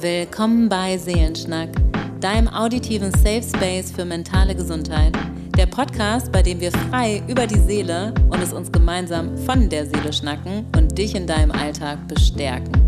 Willkommen bei Seelenschnack, deinem auditiven Safe Space für mentale Gesundheit. Der Podcast, bei dem wir frei über die Seele und es uns gemeinsam von der Seele schnacken und dich in deinem Alltag bestärken.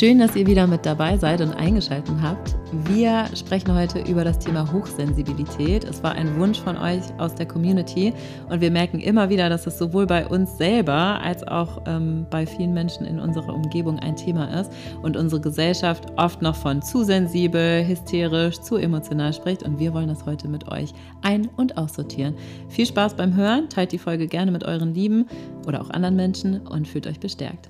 Schön, dass ihr wieder mit dabei seid und eingeschaltet habt. Wir sprechen heute über das Thema Hochsensibilität. Es war ein Wunsch von euch aus der Community und wir merken immer wieder, dass es sowohl bei uns selber als auch ähm, bei vielen Menschen in unserer Umgebung ein Thema ist und unsere Gesellschaft oft noch von zu sensibel, hysterisch, zu emotional spricht und wir wollen das heute mit euch ein- und aussortieren. Viel Spaß beim Hören, teilt die Folge gerne mit euren Lieben oder auch anderen Menschen und fühlt euch bestärkt.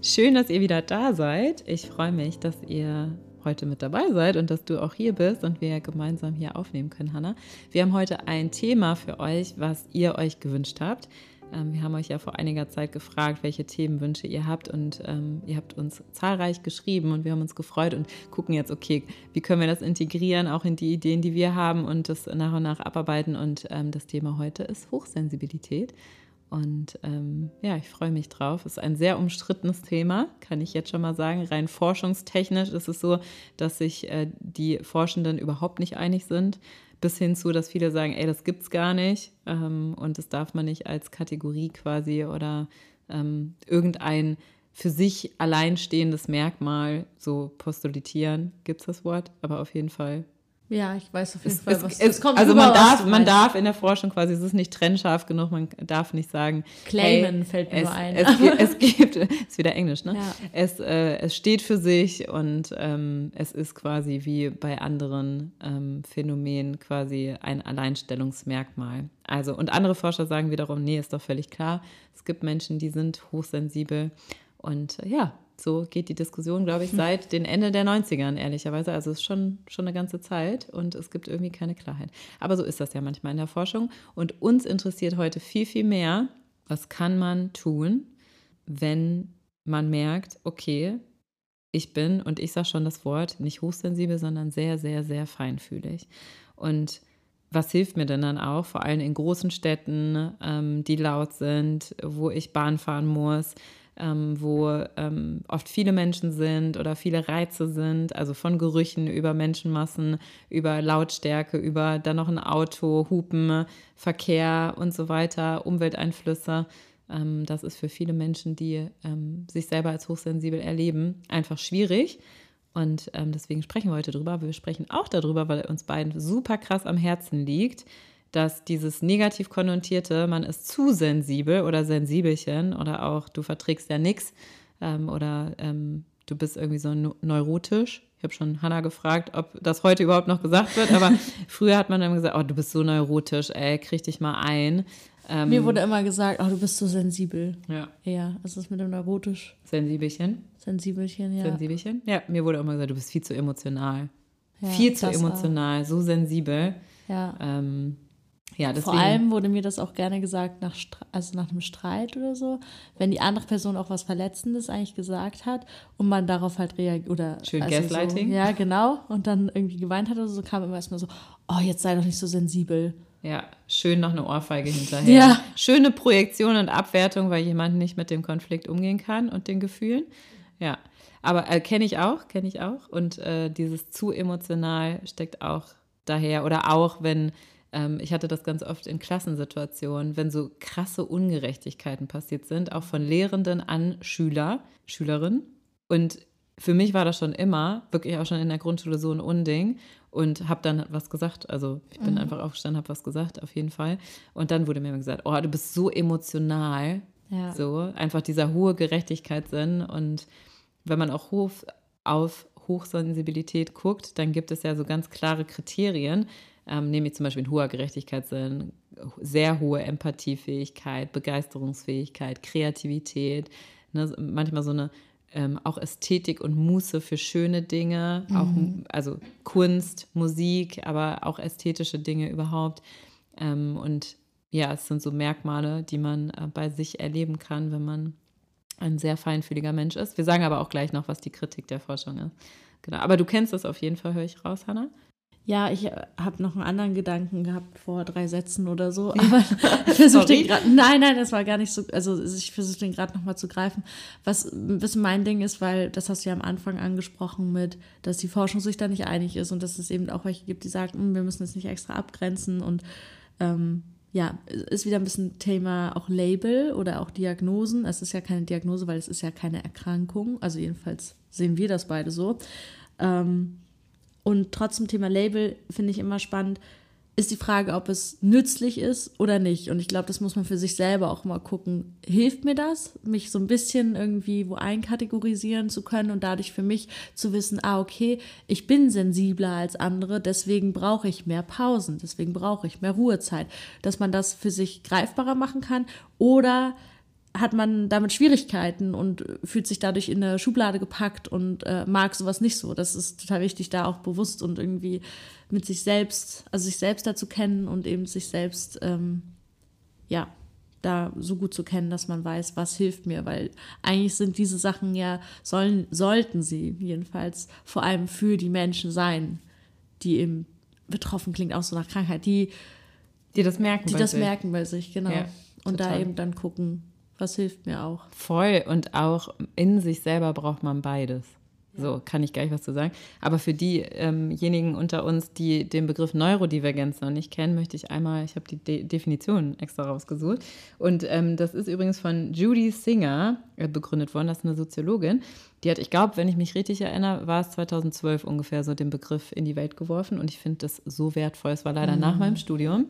Schön, dass ihr wieder da seid. Ich freue mich, dass ihr heute mit dabei seid und dass du auch hier bist und wir gemeinsam hier aufnehmen können, Hanna. Wir haben heute ein Thema für euch, was ihr euch gewünscht habt. Ähm, wir haben euch ja vor einiger Zeit gefragt, welche Themenwünsche ihr habt und ähm, ihr habt uns zahlreich geschrieben und wir haben uns gefreut und gucken jetzt, okay, wie können wir das integrieren, auch in die Ideen, die wir haben und das nach und nach abarbeiten. Und ähm, das Thema heute ist Hochsensibilität. Und ähm, ja, ich freue mich drauf. Ist ein sehr umstrittenes Thema, kann ich jetzt schon mal sagen. Rein forschungstechnisch ist es so, dass sich äh, die Forschenden überhaupt nicht einig sind, bis hin zu, dass viele sagen, ey, das gibt's gar nicht ähm, und das darf man nicht als Kategorie quasi oder ähm, irgendein für sich alleinstehendes Merkmal so postulitieren. Gibt es das Wort? Aber auf jeden Fall ja, ich weiß auf jeden es, Fall, es, was es, kommt. Also man darf, man darf in der Forschung quasi, es ist nicht trennscharf genug, man darf nicht sagen. Claimen hey, fällt mir es, ein. Es, es gibt, ist wieder Englisch, ne? Ja. Es, äh, es steht für sich und ähm, es ist quasi wie bei anderen ähm, Phänomenen quasi ein Alleinstellungsmerkmal. Also, und andere Forscher sagen wiederum, nee, ist doch völlig klar. Es gibt Menschen, die sind hochsensibel und äh, ja, so geht die Diskussion, glaube ich, seit den Ende der 90ern, ehrlicherweise. Also es ist schon, schon eine ganze Zeit und es gibt irgendwie keine Klarheit. Aber so ist das ja manchmal in der Forschung. Und uns interessiert heute viel, viel mehr, was kann man tun, wenn man merkt, okay, ich bin, und ich sage schon das Wort, nicht hochsensibel, sondern sehr, sehr, sehr feinfühlig. Und was hilft mir denn dann auch, vor allem in großen Städten, ähm, die laut sind, wo ich Bahn fahren muss, ähm, wo ähm, oft viele Menschen sind oder viele Reize sind, also von Gerüchen über Menschenmassen, über Lautstärke, über dann noch ein Auto, Hupen, Verkehr und so weiter, Umwelteinflüsse. Ähm, das ist für viele Menschen, die ähm, sich selber als hochsensibel erleben, einfach schwierig. Und ähm, deswegen sprechen wir heute drüber. Wir sprechen auch darüber, weil uns beiden super krass am Herzen liegt, dass dieses negativ konnotierte, man ist zu sensibel oder sensibelchen oder auch du verträgst ja nichts ähm, oder ähm, du bist irgendwie so neurotisch. Ich habe schon Hannah gefragt, ob das heute überhaupt noch gesagt wird, aber früher hat man dann gesagt, oh, du bist so neurotisch, ey, krieg dich mal ein. Ähm, Mir wurde immer gesagt, oh, du bist so sensibel. Ja. Ja, was ist mit dem neurotisch? Sensibelchen. Sensibelchen, ja. Sensibelchen? Ja, mir wurde immer gesagt, du bist viel zu emotional. Ja, viel zu emotional, auch. so sensibel. Ja. Ähm, ja, deswegen. Vor allem wurde mir das auch gerne gesagt, nach, also nach einem Streit oder so, wenn die andere Person auch was Verletzendes eigentlich gesagt hat und man darauf halt reagiert. Oder, Schön also Gaslighting. So, ja, genau. Und dann irgendwie geweint hat oder so, kam immer erstmal so, oh, jetzt sei doch nicht so sensibel. Ja, schön noch eine Ohrfeige hinterher. Ja. Schöne Projektion und Abwertung, weil jemand nicht mit dem Konflikt umgehen kann und den Gefühlen. Ja, aber äh, kenne ich auch, kenne ich auch. Und äh, dieses zu emotional steckt auch daher. Oder auch, wenn ich hatte das ganz oft in Klassensituationen, wenn so krasse Ungerechtigkeiten passiert sind, auch von Lehrenden an Schüler, Schülerinnen. Und für mich war das schon immer, wirklich auch schon in der Grundschule so ein Unding und habe dann was gesagt. Also ich bin mhm. einfach aufgestanden, habe was gesagt, auf jeden Fall. Und dann wurde mir immer gesagt, oh, du bist so emotional. Ja. So, einfach dieser hohe Gerechtigkeitssinn. Und wenn man auch hoch auf Hochsensibilität guckt, dann gibt es ja so ganz klare Kriterien, ähm, nämlich zum Beispiel ein hoher Gerechtigkeitssinn, sehr hohe Empathiefähigkeit, Begeisterungsfähigkeit, Kreativität, ne, manchmal so eine ähm, auch Ästhetik und Muße für schöne Dinge, mhm. auch also Kunst, Musik, aber auch ästhetische Dinge überhaupt. Ähm, und ja, es sind so Merkmale, die man äh, bei sich erleben kann, wenn man ein sehr feinfühliger Mensch ist. Wir sagen aber auch gleich noch, was die Kritik der Forschung ist. Genau. Aber du kennst das auf jeden Fall, höre ich raus, Hannah? Ja, ich äh, habe noch einen anderen Gedanken gehabt vor drei Sätzen oder so. Aber ich versuche den gerade. Nein, nein, das war gar nicht so. Also ich versuche den gerade nochmal zu greifen. Was ein bisschen mein Ding ist, weil das hast du ja am Anfang angesprochen mit, dass die Forschung sich da nicht einig ist und dass es eben auch welche gibt, die sagen, hm, wir müssen es nicht extra abgrenzen und ähm, ja, ist wieder ein bisschen Thema auch Label oder auch Diagnosen. Es ist ja keine Diagnose, weil es ist ja keine Erkrankung. Also jedenfalls sehen wir das beide so. Ähm, und trotzdem Thema Label finde ich immer spannend, ist die Frage, ob es nützlich ist oder nicht. Und ich glaube, das muss man für sich selber auch mal gucken. Hilft mir das, mich so ein bisschen irgendwie wo einkategorisieren zu können und dadurch für mich zu wissen, ah, okay, ich bin sensibler als andere, deswegen brauche ich mehr Pausen, deswegen brauche ich mehr Ruhezeit. Dass man das für sich greifbarer machen kann oder hat man damit Schwierigkeiten und fühlt sich dadurch in eine Schublade gepackt und äh, mag sowas nicht so. Das ist total wichtig, da auch bewusst und irgendwie mit sich selbst, also sich selbst dazu kennen und eben sich selbst, ähm, ja, da so gut zu kennen, dass man weiß, was hilft mir, weil eigentlich sind diese Sachen ja, sollen, sollten sie jedenfalls vor allem für die Menschen sein, die eben betroffen klingt, auch so nach Krankheit, die, die das merken die das sich. merken bei sich, genau. Ja, und da eben dann gucken, was hilft mir auch. Voll. Und auch in sich selber braucht man beides. So, kann ich gleich was zu sagen. Aber für diejenigen ähm unter uns, die den Begriff Neurodivergenz noch nicht kennen, möchte ich einmal, ich habe die De Definition extra rausgesucht. Und ähm, das ist übrigens von Judy Singer äh, begründet worden, das ist eine Soziologin. Die hat, ich glaube, wenn ich mich richtig erinnere, war es 2012 ungefähr so den Begriff in die Welt geworfen. Und ich finde das so wertvoll. Es war leider mhm. nach meinem Studium.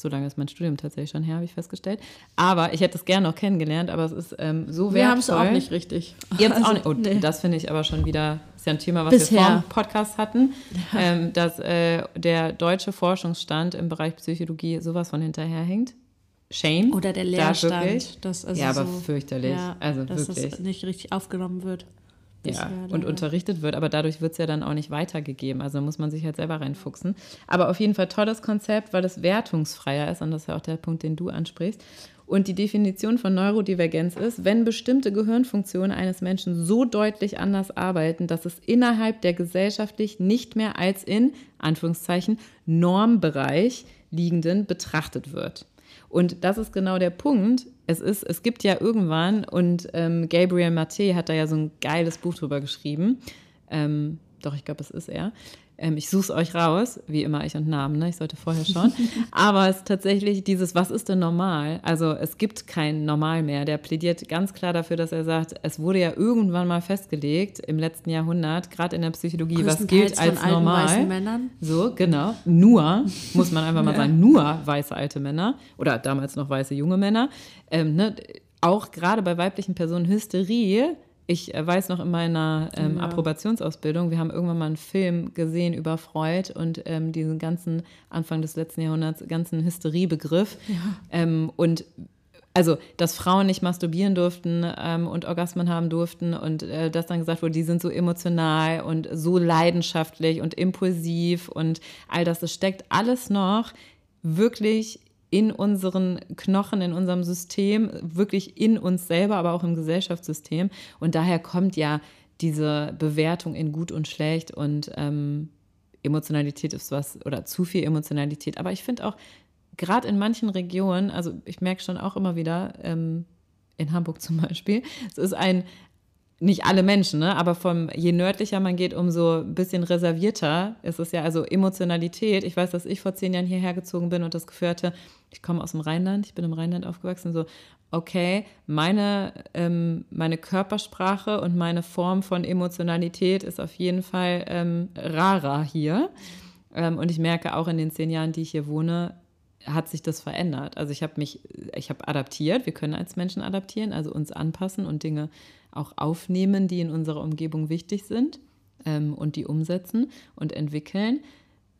So lange ist mein Studium tatsächlich schon her, habe ich festgestellt. Aber ich hätte es gerne noch kennengelernt, aber es ist ähm, so wertvoll. Wir haben es auch nicht richtig. Ihr also, auch nicht. Oh, nee. Das finde ich aber schon wieder, ist ja ein Thema, was Bisher. wir vor dem Podcast hatten, ja. ähm, dass äh, der deutsche Forschungsstand im Bereich Psychologie sowas von hinterherhängt. Shame. Oder der Leerstand. Da das also ja, aber so, fürchterlich. Ja, also dass wirklich. das nicht richtig aufgenommen wird ja, und unterrichtet wird, aber dadurch wird es ja dann auch nicht weitergegeben. Also muss man sich halt selber reinfuchsen. Aber auf jeden Fall tolles Konzept, weil es wertungsfreier ist und das ist ja auch der Punkt, den du ansprichst. Und die Definition von Neurodivergenz ist, wenn bestimmte Gehirnfunktionen eines Menschen so deutlich anders arbeiten, dass es innerhalb der gesellschaftlich nicht mehr als in Anführungszeichen Normbereich liegenden betrachtet wird. Und das ist genau der Punkt. Es, ist, es gibt ja irgendwann, und ähm, Gabriel Maté hat da ja so ein geiles Buch drüber geschrieben. Ähm, doch, ich glaube, es ist er. Ähm, ich suche es euch raus, wie immer ich und Namen, ne? ich sollte vorher schauen. Aber es ist tatsächlich dieses, was ist denn normal? Also es gibt kein Normal mehr. Der plädiert ganz klar dafür, dass er sagt, es wurde ja irgendwann mal festgelegt im letzten Jahrhundert, gerade in der Psychologie, was gilt als von normal. Weißen Männern. So, genau. Nur, muss man einfach mal ja. sagen, nur weiße alte Männer oder damals noch weiße junge Männer. Ähm, ne? Auch gerade bei weiblichen Personen Hysterie ich äh, weiß noch in meiner ähm, ja. Approbationsausbildung, wir haben irgendwann mal einen Film gesehen über Freud und ähm, diesen ganzen Anfang des letzten Jahrhunderts, ganzen Hysteriebegriff. Ja. Ähm, und also, dass Frauen nicht masturbieren durften ähm, und Orgasmen haben durften und äh, dass dann gesagt wurde, die sind so emotional und so leidenschaftlich und impulsiv und all das, das steckt alles noch wirklich in unseren Knochen, in unserem System, wirklich in uns selber, aber auch im Gesellschaftssystem. Und daher kommt ja diese Bewertung in gut und schlecht und ähm, Emotionalität ist was oder zu viel Emotionalität. Aber ich finde auch, gerade in manchen Regionen, also ich merke schon auch immer wieder, ähm, in Hamburg zum Beispiel, es ist ein, nicht alle Menschen, ne? aber vom, je nördlicher man geht, umso ein bisschen reservierter ist es ja. Also Emotionalität. Ich weiß, dass ich vor zehn Jahren hierher gezogen bin und das Gefühl hatte, ich komme aus dem Rheinland, ich bin im Rheinland aufgewachsen, so, okay, meine, ähm, meine Körpersprache und meine Form von Emotionalität ist auf jeden Fall ähm, rarer hier. Ähm, und ich merke auch in den zehn Jahren, die ich hier wohne, hat sich das verändert. Also ich habe mich, ich habe adaptiert, wir können als Menschen adaptieren, also uns anpassen und Dinge auch aufnehmen, die in unserer Umgebung wichtig sind ähm, und die umsetzen und entwickeln.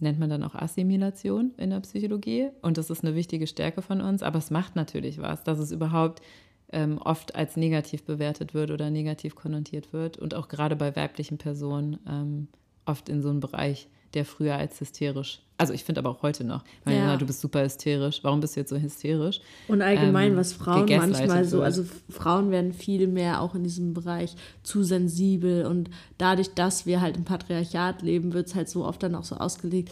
Nennt man dann auch Assimilation in der Psychologie. Und das ist eine wichtige Stärke von uns. Aber es macht natürlich was, dass es überhaupt ähm, oft als negativ bewertet wird oder negativ konnotiert wird. Und auch gerade bei weiblichen Personen ähm, oft in so einen Bereich, der früher als hysterisch also ich finde aber auch heute noch, weil ja. du bist super hysterisch. Warum bist du jetzt so hysterisch? Und allgemein, ähm, was Frauen manchmal so, also Frauen werden viel mehr auch in diesem Bereich zu sensibel und dadurch, dass wir halt im Patriarchat leben, wird es halt so oft dann auch so ausgelegt,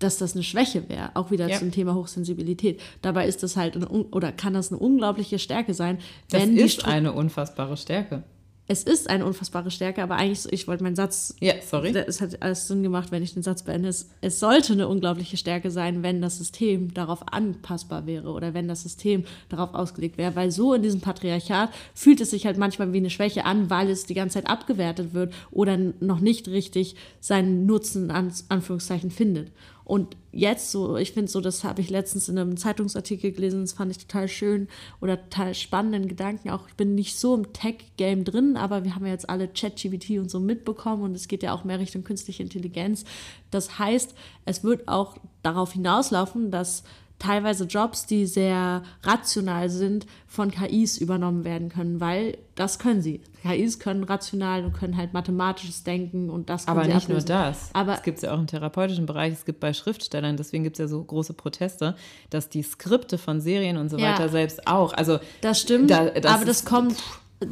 dass das eine Schwäche wäre, auch wieder ja. zum Thema Hochsensibilität. Dabei ist das halt eine, oder kann das eine unglaubliche Stärke sein. Das ist eine unfassbare Stärke es ist eine unfassbare Stärke, aber eigentlich, ich wollte meinen Satz. Ja, sorry. Es hat alles Sinn gemacht, wenn ich den Satz beende. Es, es, sollte eine unglaubliche Stärke sein, wenn das System darauf anpassbar wäre oder wenn das System darauf ausgelegt wäre. Weil so in diesem Patriarchat fühlt es sich halt manchmal wie eine Schwäche an, weil es die ganze Zeit abgewertet wird oder noch nicht richtig seinen Nutzen, an Anführungszeichen, findet. Und jetzt so, ich finde so, das habe ich letztens in einem Zeitungsartikel gelesen, das fand ich total schön oder total spannenden Gedanken. Auch ich bin nicht so im Tech-Game drin, aber wir haben ja jetzt alle ChatGPT und so mitbekommen und es geht ja auch mehr Richtung künstliche Intelligenz. Das heißt, es wird auch darauf hinauslaufen, dass teilweise Jobs, die sehr rational sind, von KIs übernommen werden können, weil das können sie. KIs können rational und können halt mathematisches Denken und das können Aber nicht ablösen. nur das. Aber es gibt es ja auch im therapeutischen Bereich, es gibt bei Schriftstellern, deswegen gibt es ja so große Proteste, dass die Skripte von Serien und so ja. weiter selbst auch, also das stimmt, da, das aber das kommt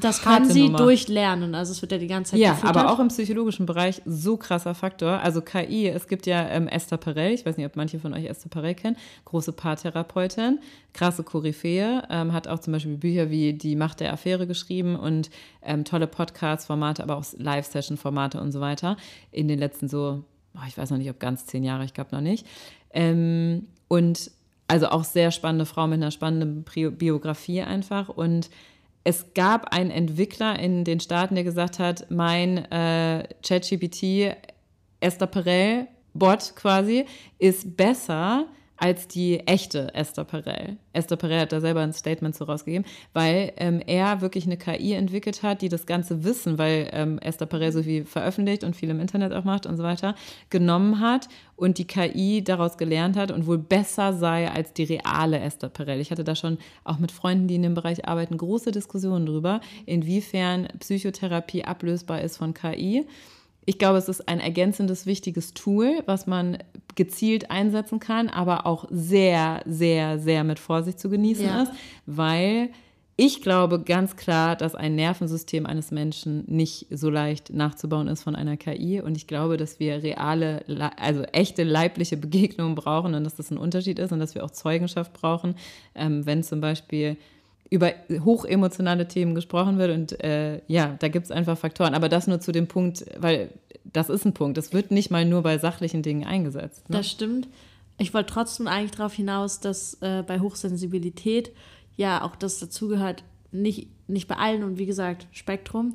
das kann sie Nummer. durchlernen. Also es wird ja die ganze Zeit Ja, gefüttert. aber auch im psychologischen Bereich so krasser Faktor. Also KI, es gibt ja ähm, Esther Perel, ich weiß nicht, ob manche von euch Esther Perel kennen, große Paartherapeutin, krasse Koryphäe, ähm, hat auch zum Beispiel Bücher wie Die Macht der Affäre geschrieben und ähm, tolle Podcast-Formate, aber auch Live-Session-Formate und so weiter. In den letzten so, oh, ich weiß noch nicht, ob ganz zehn Jahre, ich glaube noch nicht. Ähm, und also auch sehr spannende Frau mit einer spannenden Biografie einfach und es gab einen Entwickler in den Staaten, der gesagt hat, mein äh, ChatGPT Esther Perel Bot quasi ist besser als die echte Esther Perel. Esther Perel hat da selber ein Statement so rausgegeben, weil ähm, er wirklich eine KI entwickelt hat, die das ganze Wissen, weil ähm, Esther Perel so viel veröffentlicht und viel im Internet auch macht und so weiter, genommen hat und die KI daraus gelernt hat und wohl besser sei als die reale Esther Perel. Ich hatte da schon auch mit Freunden, die in dem Bereich arbeiten, große Diskussionen darüber, inwiefern Psychotherapie ablösbar ist von KI. Ich glaube, es ist ein ergänzendes, wichtiges Tool, was man gezielt einsetzen kann, aber auch sehr, sehr, sehr mit Vorsicht zu genießen ja. ist, weil ich glaube ganz klar, dass ein Nervensystem eines Menschen nicht so leicht nachzubauen ist von einer KI. Und ich glaube, dass wir reale, also echte leibliche Begegnungen brauchen und dass das ein Unterschied ist und dass wir auch Zeugenschaft brauchen, ähm, wenn zum Beispiel über hochemotionale Themen gesprochen wird. Und äh, ja, da gibt es einfach Faktoren. Aber das nur zu dem Punkt, weil das ist ein Punkt. Das wird nicht mal nur bei sachlichen Dingen eingesetzt. Ne? Das stimmt. Ich wollte trotzdem eigentlich darauf hinaus, dass äh, bei Hochsensibilität ja auch das dazugehört, nicht, nicht bei allen und wie gesagt Spektrum,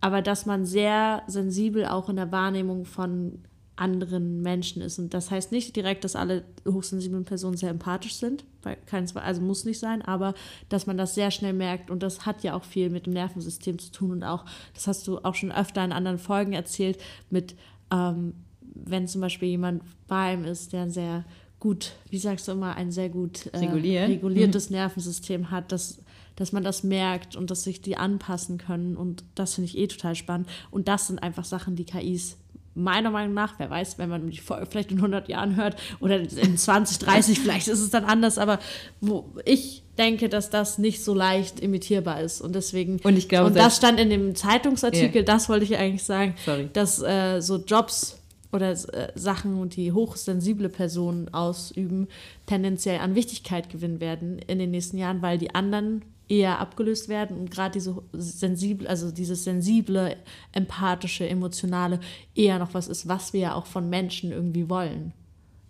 aber dass man sehr sensibel auch in der Wahrnehmung von anderen Menschen ist. Und das heißt nicht direkt, dass alle hochsensiblen Personen sehr empathisch sind, weil keins, also muss nicht sein, aber dass man das sehr schnell merkt und das hat ja auch viel mit dem Nervensystem zu tun und auch, das hast du auch schon öfter in anderen Folgen erzählt, mit, ähm, wenn zum Beispiel jemand bei ihm ist, der ein sehr gut, wie sagst du immer, ein sehr gut äh, reguliertes. Nervensystem hat, dass dass man das merkt und dass sich die anpassen können. Und das finde ich eh total spannend. Und das sind einfach Sachen, die KIs meiner Meinung nach, wer weiß, wenn man die Folge vielleicht in 100 Jahren hört oder in 20, 30, vielleicht ist es dann anders, aber wo ich denke, dass das nicht so leicht imitierbar ist und deswegen und ich glaube und das stand in dem Zeitungsartikel, yeah. das wollte ich eigentlich sagen, Sorry. dass äh, so Jobs oder äh, Sachen, die hochsensible Personen ausüben, tendenziell an Wichtigkeit gewinnen werden in den nächsten Jahren, weil die anderen eher abgelöst werden und gerade diese sensible, also dieses sensible, empathische, emotionale eher noch was ist, was wir ja auch von Menschen irgendwie wollen.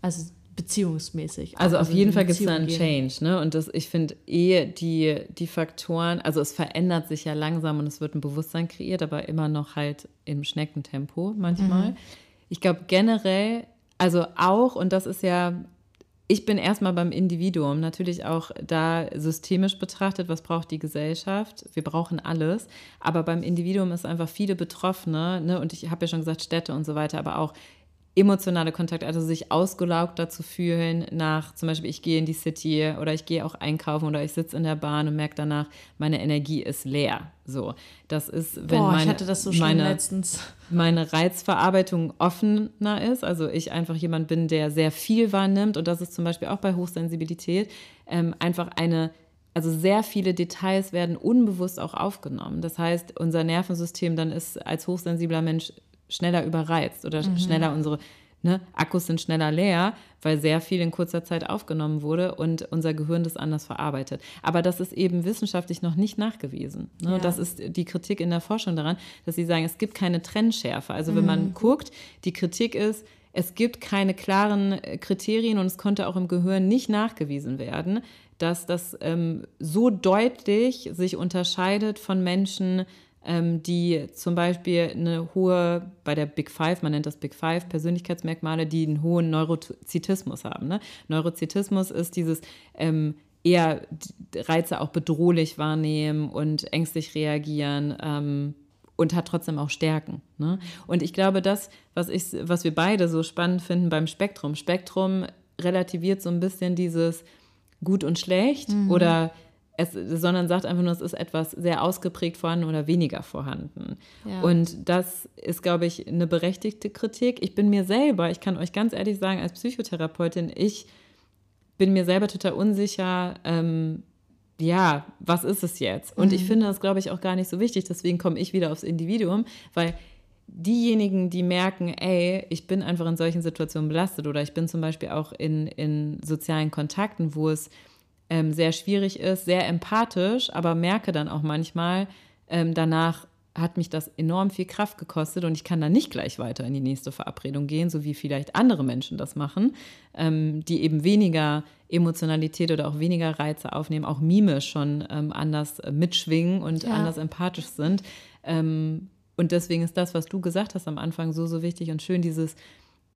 Also beziehungsmäßig. Also auf also jeden Fall gibt es da einen Change, ne? Und das, ich finde eh die, die Faktoren, also es verändert sich ja langsam und es wird ein Bewusstsein kreiert, aber immer noch halt im Schneckentempo manchmal. Mhm. Ich glaube generell, also auch, und das ist ja ich bin erstmal beim Individuum, natürlich auch da systemisch betrachtet, was braucht die Gesellschaft? Wir brauchen alles, aber beim Individuum ist einfach viele Betroffene, ne? und ich habe ja schon gesagt, Städte und so weiter, aber auch emotionale Kontakte, also sich ausgelaugt dazu fühlen nach, zum Beispiel ich gehe in die City oder ich gehe auch einkaufen oder ich sitze in der Bahn und merke danach, meine Energie ist leer. So, das ist, wenn Boah, meine, ich hatte das so meine, letztens. meine Reizverarbeitung offener ist, also ich einfach jemand bin, der sehr viel wahrnimmt und das ist zum Beispiel auch bei Hochsensibilität ähm, einfach eine also sehr viele Details werden unbewusst auch aufgenommen. Das heißt, unser Nervensystem dann ist als hochsensibler Mensch schneller überreizt oder mhm. schneller unsere ne, Akkus sind schneller leer, weil sehr viel in kurzer Zeit aufgenommen wurde und unser Gehirn das anders verarbeitet. Aber das ist eben wissenschaftlich noch nicht nachgewiesen. Ne? Ja. Das ist die Kritik in der Forschung daran, dass sie sagen, es gibt keine Trennschärfe. Also wenn mhm. man guckt, die Kritik ist, es gibt keine klaren äh, Kriterien und es konnte auch im Gehirn nicht nachgewiesen werden, dass das ähm, so deutlich sich unterscheidet von Menschen, die zum Beispiel eine hohe, bei der Big Five, man nennt das Big Five, Persönlichkeitsmerkmale, die einen hohen Neurozitismus haben. Ne? Neurozitismus ist dieses ähm, eher Reize auch bedrohlich wahrnehmen und ängstlich reagieren ähm, und hat trotzdem auch Stärken. Ne? Und ich glaube, das, was, ich, was wir beide so spannend finden beim Spektrum, Spektrum relativiert so ein bisschen dieses gut und schlecht mhm. oder es, sondern sagt einfach nur, es ist etwas sehr ausgeprägt vorhanden oder weniger vorhanden. Ja. Und das ist, glaube ich, eine berechtigte Kritik. Ich bin mir selber, ich kann euch ganz ehrlich sagen, als Psychotherapeutin, ich bin mir selber total unsicher, ähm, ja, was ist es jetzt? Und mhm. ich finde das, glaube ich, auch gar nicht so wichtig. Deswegen komme ich wieder aufs Individuum, weil diejenigen, die merken, ey, ich bin einfach in solchen Situationen belastet oder ich bin zum Beispiel auch in, in sozialen Kontakten, wo es ähm, sehr schwierig ist, sehr empathisch, aber merke dann auch manchmal, ähm, danach hat mich das enorm viel Kraft gekostet und ich kann dann nicht gleich weiter in die nächste Verabredung gehen, so wie vielleicht andere Menschen das machen, ähm, die eben weniger Emotionalität oder auch weniger Reize aufnehmen, auch Mime schon ähm, anders äh, mitschwingen und ja. anders empathisch sind. Ähm, und deswegen ist das, was du gesagt hast am Anfang, so, so wichtig und schön, dieses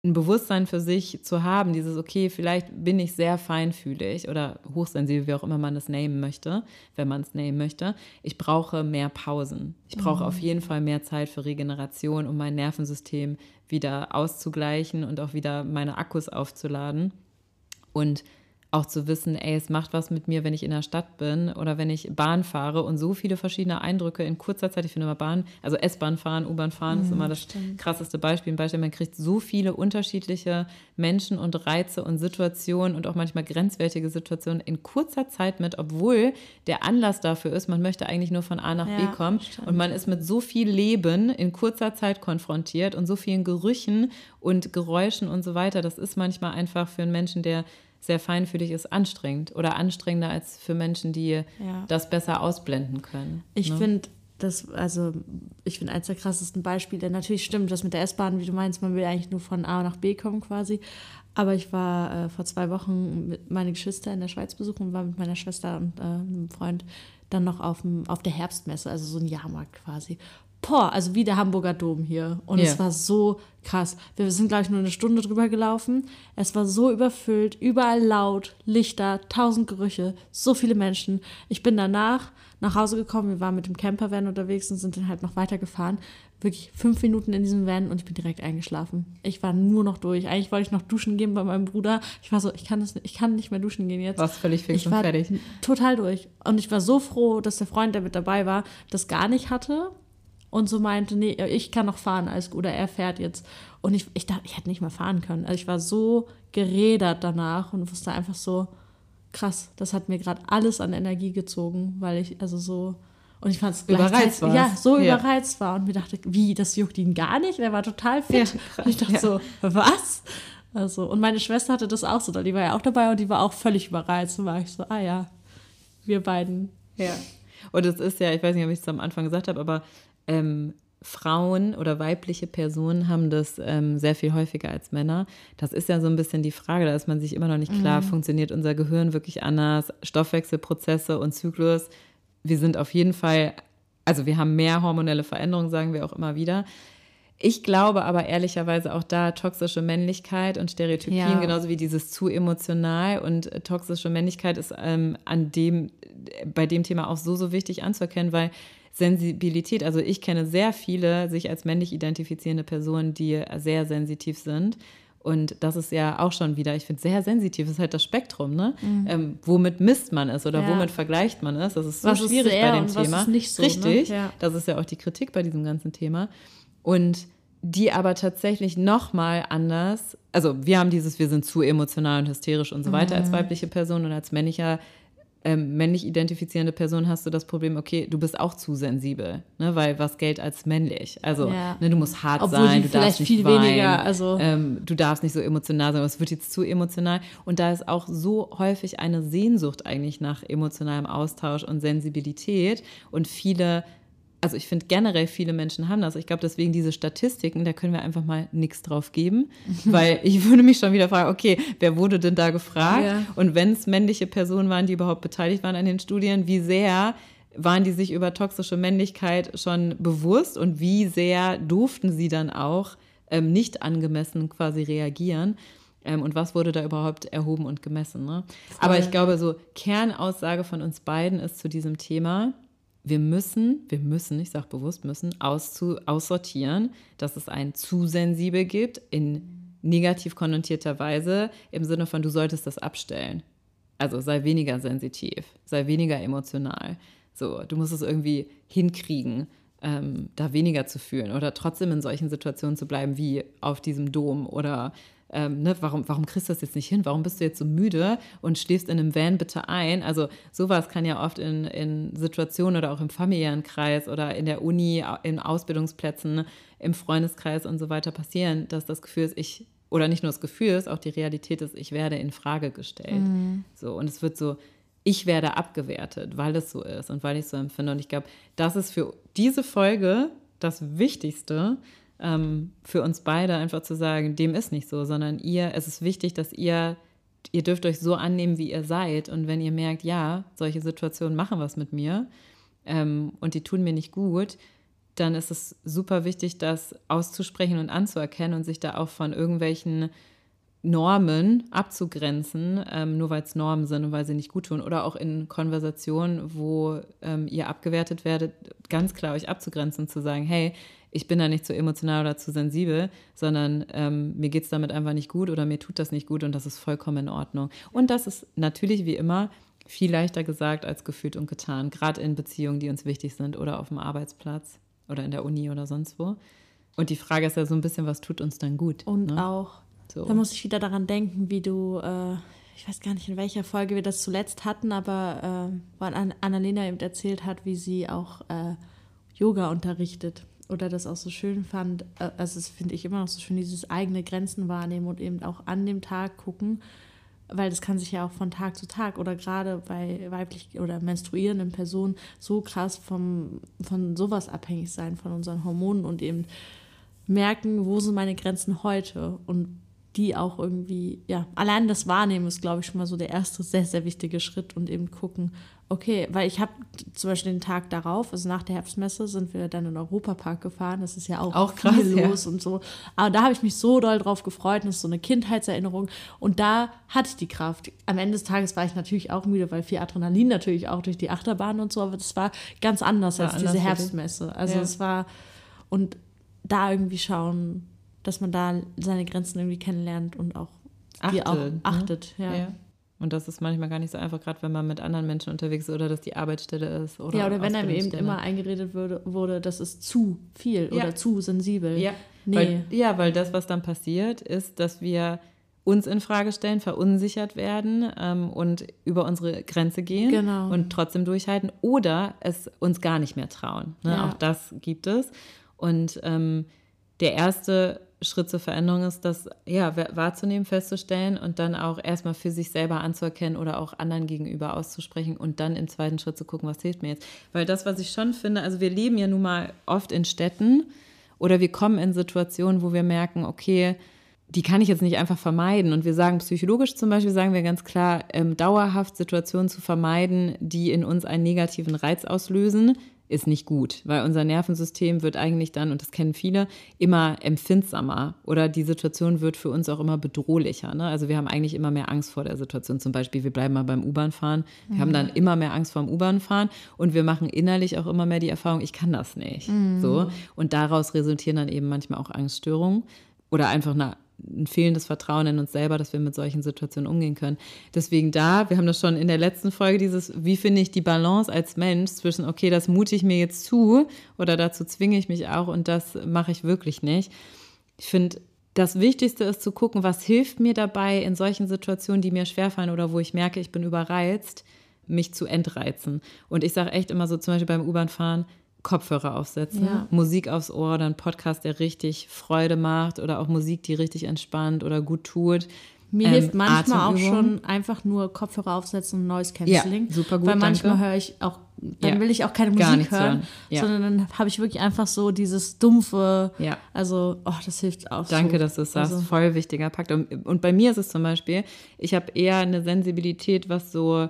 ein Bewusstsein für sich zu haben, dieses, okay, vielleicht bin ich sehr feinfühlig oder hochsensibel, wie auch immer man das nehmen möchte, wenn man es nehmen möchte. Ich brauche mehr Pausen. Ich brauche mhm. auf jeden Fall mehr Zeit für Regeneration, um mein Nervensystem wieder auszugleichen und auch wieder meine Akkus aufzuladen. Und auch zu wissen, ey, es macht was mit mir, wenn ich in der Stadt bin oder wenn ich Bahn fahre und so viele verschiedene Eindrücke in kurzer Zeit. Ich finde immer Bahn, also S-Bahn fahren, U-Bahn fahren mhm, ist immer das stimmt. krasseste Beispiel. Ein Beispiel, man kriegt so viele unterschiedliche Menschen und Reize und Situationen und auch manchmal grenzwertige Situationen in kurzer Zeit mit, obwohl der Anlass dafür ist, man möchte eigentlich nur von A nach ja, B kommen stimmt. und man ist mit so viel Leben in kurzer Zeit konfrontiert und so vielen Gerüchen und Geräuschen und so weiter. Das ist manchmal einfach für einen Menschen, der sehr feinfühlig ist, anstrengend oder anstrengender als für Menschen, die ja. das besser ausblenden können. Ich ne? finde, das, also ich finde eins der krassesten Beispiele, natürlich stimmt das mit der S-Bahn, wie du meinst, man will eigentlich nur von A nach B kommen quasi. Aber ich war äh, vor zwei Wochen mit meinen Geschwistern in der Schweiz besuchen und war mit meiner Schwester und äh, einem Freund dann noch auf, dem, auf der Herbstmesse, also so ein Jahrmarkt quasi boah, also wie der Hamburger Dom hier. Und yeah. es war so krass. Wir sind, glaube ich, nur eine Stunde drüber gelaufen. Es war so überfüllt, überall laut, Lichter, tausend Gerüche, so viele Menschen. Ich bin danach nach Hause gekommen. Wir waren mit dem Campervan unterwegs und sind dann halt noch weitergefahren. Wirklich fünf Minuten in diesem Van und ich bin direkt eingeschlafen. Ich war nur noch durch. Eigentlich wollte ich noch duschen gehen bei meinem Bruder. Ich war so, ich kann, das, ich kann nicht mehr duschen gehen jetzt. Warst völlig fix ich und war fertig. Total durch. Und ich war so froh, dass der Freund, der mit dabei war, das gar nicht hatte und so meinte, nee, ich kann noch fahren, alles gut, oder er fährt jetzt. Und ich, ich dachte, ich hätte nicht mehr fahren können. Also ich war so gerädert danach und wusste einfach so, krass, das hat mir gerade alles an Energie gezogen, weil ich also so und ich fand es überreizt war. Ja, so ja. überreizt war und mir dachte, wie, das juckt ihn gar nicht? Er war total fit. Ja, und ich dachte ja. so, was? Also, und meine Schwester hatte das auch so, die war ja auch dabei und die war auch völlig überreizt. Und war ich so, ah ja, wir beiden. Ja. Und es ist ja, ich weiß nicht, ob ich es am Anfang gesagt habe, aber ähm, Frauen oder weibliche Personen haben das ähm, sehr viel häufiger als Männer. Das ist ja so ein bisschen die Frage, da ist man sich immer noch nicht klar, mhm. funktioniert unser Gehirn wirklich anders, Stoffwechselprozesse und Zyklus. Wir sind auf jeden Fall, also wir haben mehr hormonelle Veränderungen, sagen wir auch immer wieder. Ich glaube aber ehrlicherweise auch da toxische Männlichkeit und Stereotypien, ja. genauso wie dieses zu emotional und äh, toxische Männlichkeit ist ähm, an dem, bei dem Thema auch so, so wichtig anzuerkennen, weil Sensibilität. Also ich kenne sehr viele sich als männlich identifizierende Personen, die sehr sensitiv sind. Und das ist ja auch schon wieder, ich finde, sehr sensitiv ist halt das Spektrum, ne? Mhm. Ähm, womit misst man es oder ja. womit vergleicht man es? Das ist so was schwierig ist bei dem Thema. So, ne? Richtig. Ne? Ja. Das ist ja auch die Kritik bei diesem ganzen Thema. Und die aber tatsächlich nochmal anders, also wir haben dieses, wir sind zu emotional und hysterisch und so weiter mhm. als weibliche Person und als männlicher ähm, männlich identifizierende Person hast du das Problem, okay, du bist auch zu sensibel, ne, weil was gilt als männlich? Also, ja. ne, du musst hart Obwohl sein, du darfst nicht viel weinen, weniger, also ähm, du darfst nicht so emotional sein, es wird jetzt zu emotional. Und da ist auch so häufig eine Sehnsucht eigentlich nach emotionalem Austausch und Sensibilität und viele also ich finde generell viele Menschen haben das. Ich glaube, deswegen diese Statistiken, da können wir einfach mal nichts drauf geben, weil ich würde mich schon wieder fragen, okay, wer wurde denn da gefragt? Ja. Und wenn es männliche Personen waren, die überhaupt beteiligt waren an den Studien, wie sehr waren die sich über toxische Männlichkeit schon bewusst und wie sehr durften sie dann auch ähm, nicht angemessen quasi reagieren? Ähm, und was wurde da überhaupt erhoben und gemessen? Ne? Aber ich glaube, so Kernaussage von uns beiden ist zu diesem Thema, wir müssen, wir müssen, ich sage bewusst müssen, auszu, aussortieren, dass es ein zu sensibel gibt in negativ konnotierter Weise im Sinne von, du solltest das abstellen. Also sei weniger sensitiv, sei weniger emotional. So, du musst es irgendwie hinkriegen, ähm, da weniger zu fühlen oder trotzdem in solchen Situationen zu bleiben wie auf diesem Dom oder ähm, ne, warum, warum kriegst du das jetzt nicht hin? Warum bist du jetzt so müde und schläfst in einem Van bitte ein? Also sowas kann ja oft in, in Situationen oder auch im familiären Kreis oder in der Uni, in Ausbildungsplätzen, im Freundeskreis und so weiter passieren, dass das Gefühl ist, ich oder nicht nur das Gefühl ist, auch die Realität ist, ich werde in Frage gestellt. Mhm. So und es wird so ich werde abgewertet, weil es so ist und weil ich so empfinde. Und ich glaube, das ist für diese Folge das Wichtigste, ähm, für uns beide einfach zu sagen, dem ist nicht so, sondern ihr, es ist wichtig, dass ihr, ihr dürft euch so annehmen, wie ihr seid. Und wenn ihr merkt, ja, solche Situationen machen was mit mir ähm, und die tun mir nicht gut, dann ist es super wichtig, das auszusprechen und anzuerkennen und sich da auch von irgendwelchen Normen abzugrenzen, ähm, nur weil es Normen sind und weil sie nicht gut tun. Oder auch in Konversationen, wo ähm, ihr abgewertet werdet, ganz klar euch abzugrenzen und zu sagen, hey, ich bin da nicht zu emotional oder zu sensibel, sondern ähm, mir geht es damit einfach nicht gut oder mir tut das nicht gut und das ist vollkommen in Ordnung. Und das ist natürlich wie immer viel leichter gesagt als gefühlt und getan, gerade in Beziehungen, die uns wichtig sind oder auf dem Arbeitsplatz oder in der Uni oder sonst wo. Und die Frage ist ja so ein bisschen, was tut uns dann gut? Und ne? auch, so. da muss ich wieder daran denken, wie du, äh, ich weiß gar nicht, in welcher Folge wir das zuletzt hatten, aber äh, weil Annalena eben erzählt hat, wie sie auch äh, Yoga unterrichtet oder das auch so schön fand, äh, also das finde ich immer noch so schön, dieses eigene Grenzen wahrnehmen und eben auch an dem Tag gucken, weil das kann sich ja auch von Tag zu Tag oder gerade bei weiblich oder menstruierenden Personen so krass vom, von sowas abhängig sein, von unseren Hormonen und eben merken, wo sind meine Grenzen heute? Und die auch irgendwie, ja, allein das Wahrnehmen ist, glaube ich, schon mal so der erste sehr, sehr wichtige Schritt und eben gucken, okay, weil ich habe zum Beispiel den Tag darauf, also nach der Herbstmesse, sind wir dann in den Europapark gefahren. Das ist ja auch, auch krass, viel los ja. und so. Aber da habe ich mich so doll drauf gefreut. das ist so eine Kindheitserinnerung. Und da hatte ich die Kraft. Am Ende des Tages war ich natürlich auch müde, weil viel Adrenalin natürlich auch durch die Achterbahn und so. Aber das war ganz anders ja, als anders diese Herbstmesse. Also ja. es war, und da irgendwie schauen, dass man da seine Grenzen irgendwie kennenlernt und auch die auch ne? achtet. Ja. ja. Und das ist manchmal gar nicht so einfach, gerade wenn man mit anderen Menschen unterwegs ist oder dass die Arbeitsstelle ist. Oder ja, oder wenn einem eben immer eingeredet würde, wurde, das ist zu viel ja. oder zu sensibel. Ja. Nee. Weil, ja, weil das, was dann passiert, ist, dass wir uns in Frage stellen, verunsichert werden ähm, und über unsere Grenze gehen genau. und trotzdem durchhalten oder es uns gar nicht mehr trauen. Ne? Ja. Auch das gibt es. Und ähm, der erste Schritt zur Veränderung ist, das ja, wahrzunehmen, festzustellen und dann auch erstmal für sich selber anzuerkennen oder auch anderen gegenüber auszusprechen und dann im zweiten Schritt zu gucken, was hilft mir jetzt. Weil das, was ich schon finde, also wir leben ja nun mal oft in Städten oder wir kommen in Situationen, wo wir merken, okay, die kann ich jetzt nicht einfach vermeiden. Und wir sagen psychologisch zum Beispiel, sagen wir ganz klar, ähm, dauerhaft Situationen zu vermeiden, die in uns einen negativen Reiz auslösen, ist nicht gut, weil unser Nervensystem wird eigentlich dann, und das kennen viele, immer empfindsamer oder die Situation wird für uns auch immer bedrohlicher. Ne? Also wir haben eigentlich immer mehr Angst vor der Situation. Zum Beispiel, wir bleiben mal beim U-Bahn fahren, wir mhm. haben dann immer mehr Angst vor dem U-Bahn fahren und wir machen innerlich auch immer mehr die Erfahrung, ich kann das nicht. Mhm. So. Und daraus resultieren dann eben manchmal auch Angststörungen oder einfach eine ein fehlendes Vertrauen in uns selber, dass wir mit solchen Situationen umgehen können. Deswegen da, wir haben das schon in der letzten Folge, dieses, wie finde ich die Balance als Mensch zwischen, okay, das mute ich mir jetzt zu oder dazu zwinge ich mich auch und das mache ich wirklich nicht. Ich finde, das Wichtigste ist zu gucken, was hilft mir dabei in solchen Situationen, die mir schwerfallen oder wo ich merke, ich bin überreizt, mich zu entreizen. Und ich sage echt immer so, zum Beispiel beim U-Bahn-Fahren, Kopfhörer aufsetzen, ja. Musik aufs Ohr oder ein Podcast, der richtig Freude macht oder auch Musik, die richtig entspannt oder gut tut. Mir ähm, hilft manchmal auch schon einfach nur Kopfhörer aufsetzen und Noise Cancelling. Ja, super gut. Weil manchmal höre ich auch, dann ja. will ich auch keine Musik hören, hören. Ja. sondern dann habe ich wirklich einfach so dieses dumpfe. Ja. Also, oh, das hilft auch. Danke, so. dass du es sagst. Also. Voll wichtiger Pakt. Und, und bei mir ist es zum Beispiel, ich habe eher eine Sensibilität, was so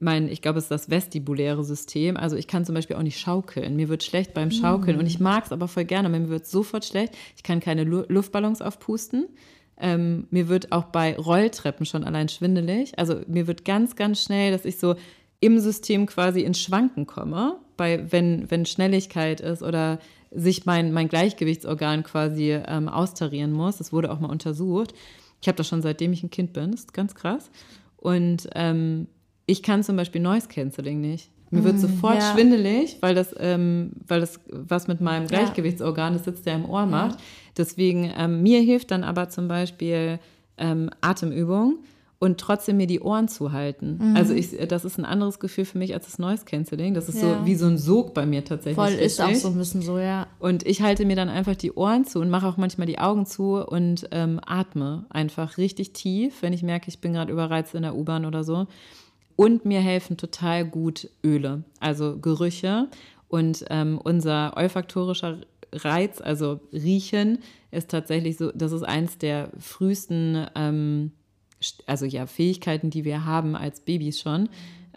mein, ich glaube, es ist das vestibuläre System. Also ich kann zum Beispiel auch nicht schaukeln. Mir wird schlecht beim Schaukeln mhm. und ich mag es aber voll gerne, aber mir wird sofort schlecht. Ich kann keine Lu Luftballons aufpusten. Ähm, mir wird auch bei Rolltreppen schon allein schwindelig. Also mir wird ganz, ganz schnell, dass ich so im System quasi ins Schwanken komme, bei, wenn, wenn Schnelligkeit ist oder sich mein, mein Gleichgewichtsorgan quasi ähm, austarieren muss. Das wurde auch mal untersucht. Ich habe das schon seitdem ich ein Kind bin. Das ist ganz krass. Und ähm, ich kann zum Beispiel Noise Cancelling nicht. Mir wird mm, sofort ja. schwindelig, weil das, ähm, weil das was mit meinem Gleichgewichtsorgan, das sitzt ja im Ohr, macht. Deswegen, ähm, mir hilft dann aber zum Beispiel ähm, Atemübung und trotzdem mir die Ohren zuhalten. Mhm. Also ich, das ist ein anderes Gefühl für mich als das Noise Cancelling. Das ist ja. so wie so ein Sog bei mir tatsächlich. Voll richtig. ist auch so ein bisschen so, ja. Und ich halte mir dann einfach die Ohren zu und mache auch manchmal die Augen zu und ähm, atme einfach richtig tief, wenn ich merke, ich bin gerade überreizt in der U-Bahn oder so. Und mir helfen total gut Öle, also Gerüche. Und ähm, unser olfaktorischer Reiz, also Riechen, ist tatsächlich so, das ist eins der frühesten, ähm, also ja, Fähigkeiten, die wir haben als Babys schon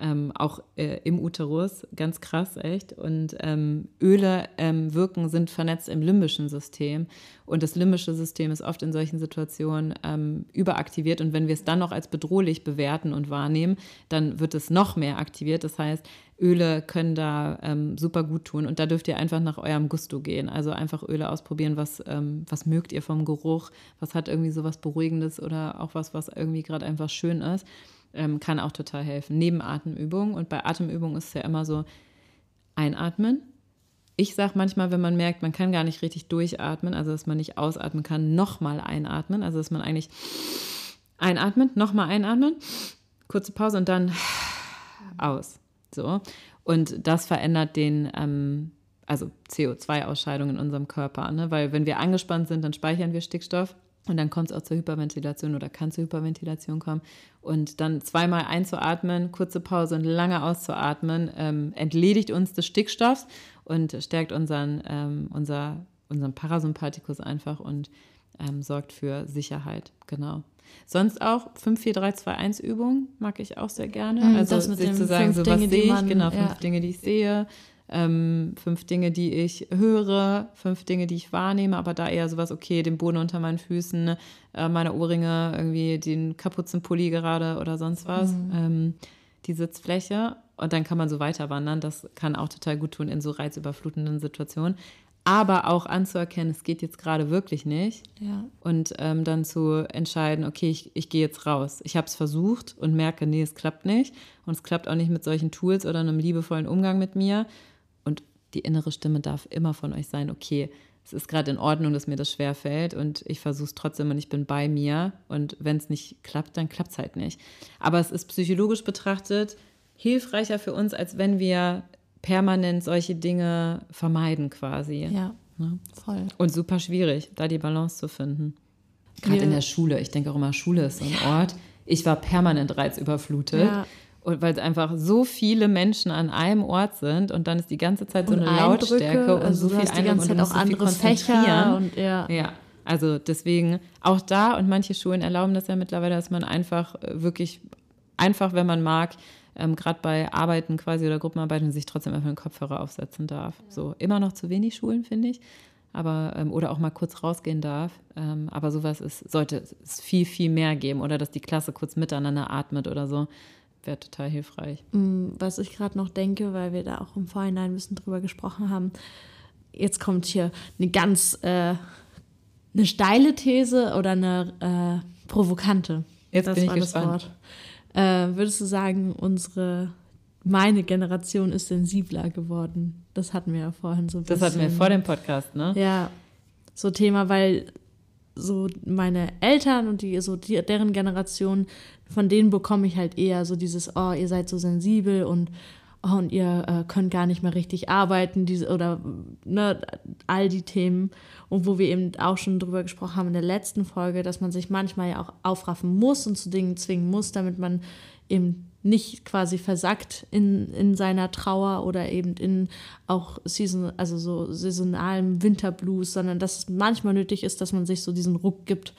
ähm, auch äh, im Uterus, ganz krass, echt. Und ähm, Öle ähm, wirken, sind vernetzt im limbischen System. Und das limbische System ist oft in solchen Situationen ähm, überaktiviert. Und wenn wir es dann noch als bedrohlich bewerten und wahrnehmen, dann wird es noch mehr aktiviert. Das heißt, Öle können da ähm, super gut tun. Und da dürft ihr einfach nach eurem Gusto gehen. Also einfach Öle ausprobieren, was, ähm, was mögt ihr vom Geruch, was hat irgendwie so was Beruhigendes oder auch was, was irgendwie gerade einfach schön ist ähm, kann auch total helfen. Neben Atemübungen. Und bei Atemübungen ist es ja immer so, einatmen. Ich sage manchmal, wenn man merkt, man kann gar nicht richtig durchatmen, also dass man nicht ausatmen kann, nochmal einatmen. Also dass man eigentlich einatmet, nochmal einatmen, kurze Pause und dann aus. So. Und das verändert den, ähm, also CO2-Ausscheidung in unserem Körper. Ne? Weil wenn wir angespannt sind, dann speichern wir Stickstoff und dann kommt es auch zur Hyperventilation oder kann zur Hyperventilation kommen. Und dann zweimal einzuatmen, kurze Pause und lange auszuatmen, ähm, entledigt uns des Stickstoffs und stärkt unseren, ähm, unser, unseren Parasympathikus einfach und ähm, sorgt für Sicherheit. Genau. Sonst auch 5, 4, 3, 2, 1 Übung mag ich auch sehr gerne. Mhm, also sich zu sagen, so was sehe ich, genau, fünf ja. Dinge, die ich sehe ähm, fünf Dinge, die ich höre, fünf Dinge, die ich wahrnehme, aber da eher sowas, okay, den Boden unter meinen Füßen, äh, meine Ohrringe, irgendwie den Kapuzenpulli gerade oder sonst was, mhm. ähm, die Sitzfläche. Und dann kann man so weiter wandern. Das kann auch total gut tun in so reizüberflutenden Situationen. Aber auch anzuerkennen, es geht jetzt gerade wirklich nicht. Ja. Und ähm, dann zu entscheiden, okay, ich, ich gehe jetzt raus. Ich habe es versucht und merke, nee, es klappt nicht. Und es klappt auch nicht mit solchen Tools oder einem liebevollen Umgang mit mir die innere Stimme darf immer von euch sein, okay, es ist gerade in Ordnung, dass mir das schwer fällt und ich versuche es trotzdem und ich bin bei mir und wenn es nicht klappt, dann klappt es halt nicht. Aber es ist psychologisch betrachtet hilfreicher für uns, als wenn wir permanent solche Dinge vermeiden quasi. Ja, ne? voll. Und super schwierig, da die Balance zu finden. Gerade in der Schule. Ich denke auch immer, Schule ist so ein Ort. Ich war permanent reizüberflutet. Ja. Und weil es einfach so viele Menschen an einem Ort sind und dann ist die ganze Zeit so und eine Lautstärke und also so viel die ganze Zeit auch so andere Fächer und ja. ja. Also deswegen auch da und manche Schulen erlauben das ja mittlerweile, dass man einfach äh, wirklich einfach, wenn man mag, ähm, gerade bei Arbeiten quasi oder Gruppenarbeiten sich trotzdem einfach einen Kopfhörer aufsetzen darf. Ja. So immer noch zu wenig Schulen, finde ich. Aber, ähm, oder auch mal kurz rausgehen darf. Ähm, aber sowas ist, sollte es viel, viel mehr geben. Oder dass die Klasse kurz miteinander atmet oder so. Wäre total hilfreich. Mm, was ich gerade noch denke, weil wir da auch im Vorhinein ein bisschen drüber gesprochen haben, jetzt kommt hier eine ganz äh, eine steile These oder eine äh, provokante. Jetzt das bin ich gespannt. Äh, würdest du sagen, unsere meine Generation ist sensibler geworden? Das hatten wir ja vorhin so ein bisschen. Das hatten wir vor dem Podcast, ne? Ja, so Thema, weil so meine Eltern und die so die, deren Generation, von denen bekomme ich halt eher so dieses, oh, ihr seid so sensibel und oh, und ihr äh, könnt gar nicht mehr richtig arbeiten, diese, oder ne, all die Themen. Und wo wir eben auch schon drüber gesprochen haben in der letzten Folge, dass man sich manchmal ja auch aufraffen muss und zu Dingen zwingen muss, damit man eben nicht quasi versackt in, in seiner Trauer oder eben in auch Season, also so saisonalem Winterblues, sondern dass es manchmal nötig ist, dass man sich so diesen Ruck gibt.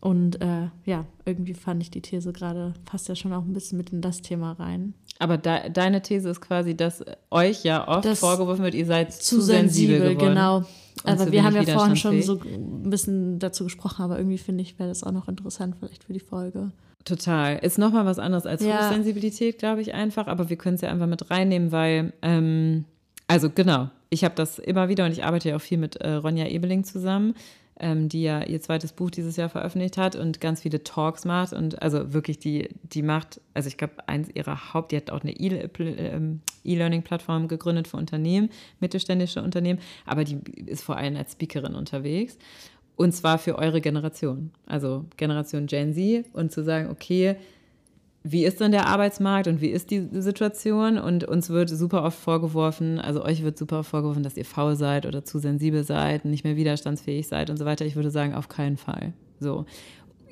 Und äh, ja, irgendwie fand ich die These gerade, passt ja schon auch ein bisschen mit in das Thema rein. Aber de deine These ist quasi, dass euch ja oft das vorgeworfen wird, ihr seid zu, zu sensibel, sensibel geworden. Genau. Aber wir haben ja vorhin schon so ein bisschen dazu gesprochen, aber irgendwie finde ich, wäre das auch noch interessant vielleicht für die Folge. Total. Ist nochmal was anderes als ja. Hochsensibilität, glaube ich einfach, aber wir können es ja einfach mit reinnehmen, weil, ähm, also genau, ich habe das immer wieder und ich arbeite ja auch viel mit äh, Ronja Ebeling zusammen ähm, die ja ihr zweites Buch dieses Jahr veröffentlicht hat und ganz viele Talks macht. Und also wirklich, die, die macht, also ich glaube, eins ihrer Haupt, die hat auch eine ähm, E-Learning-Plattform gegründet für Unternehmen, mittelständische Unternehmen, aber die ist vor allem als Speakerin unterwegs. Und zwar für eure Generation, also Generation Gen Z. Und zu sagen, okay, wie ist denn der Arbeitsmarkt und wie ist die Situation? Und uns wird super oft vorgeworfen, also euch wird super oft vorgeworfen, dass ihr faul seid oder zu sensibel seid, nicht mehr widerstandsfähig seid und so weiter. Ich würde sagen, auf keinen Fall. So.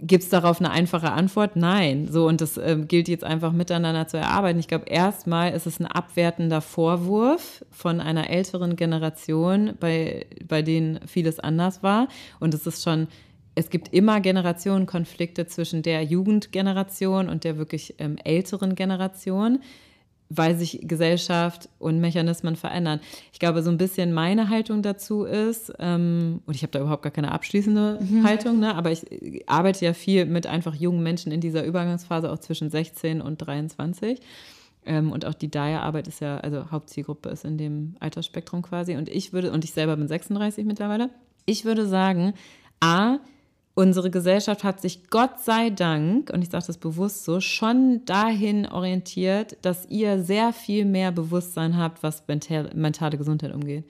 Gibt es darauf eine einfache Antwort? Nein. So, und das ähm, gilt jetzt einfach miteinander zu erarbeiten. Ich glaube, erstmal ist es ein abwertender Vorwurf von einer älteren Generation, bei, bei denen vieles anders war. Und es ist schon es gibt immer Generationenkonflikte zwischen der Jugendgeneration und der wirklich ähm, älteren Generation, weil sich Gesellschaft und Mechanismen verändern. Ich glaube, so ein bisschen meine Haltung dazu ist, ähm, und ich habe da überhaupt gar keine abschließende mhm. Haltung, ne, aber ich äh, arbeite ja viel mit einfach jungen Menschen in dieser Übergangsphase, auch zwischen 16 und 23. Ähm, und auch die DAIA-Arbeit ist ja, also Hauptzielgruppe ist in dem Altersspektrum quasi. Und ich würde, und ich selber bin 36 mittlerweile, ich würde sagen, A, unsere Gesellschaft hat sich Gott sei Dank, und ich sage das bewusst so, schon dahin orientiert, dass ihr sehr viel mehr Bewusstsein habt, was mentale Gesundheit umgeht.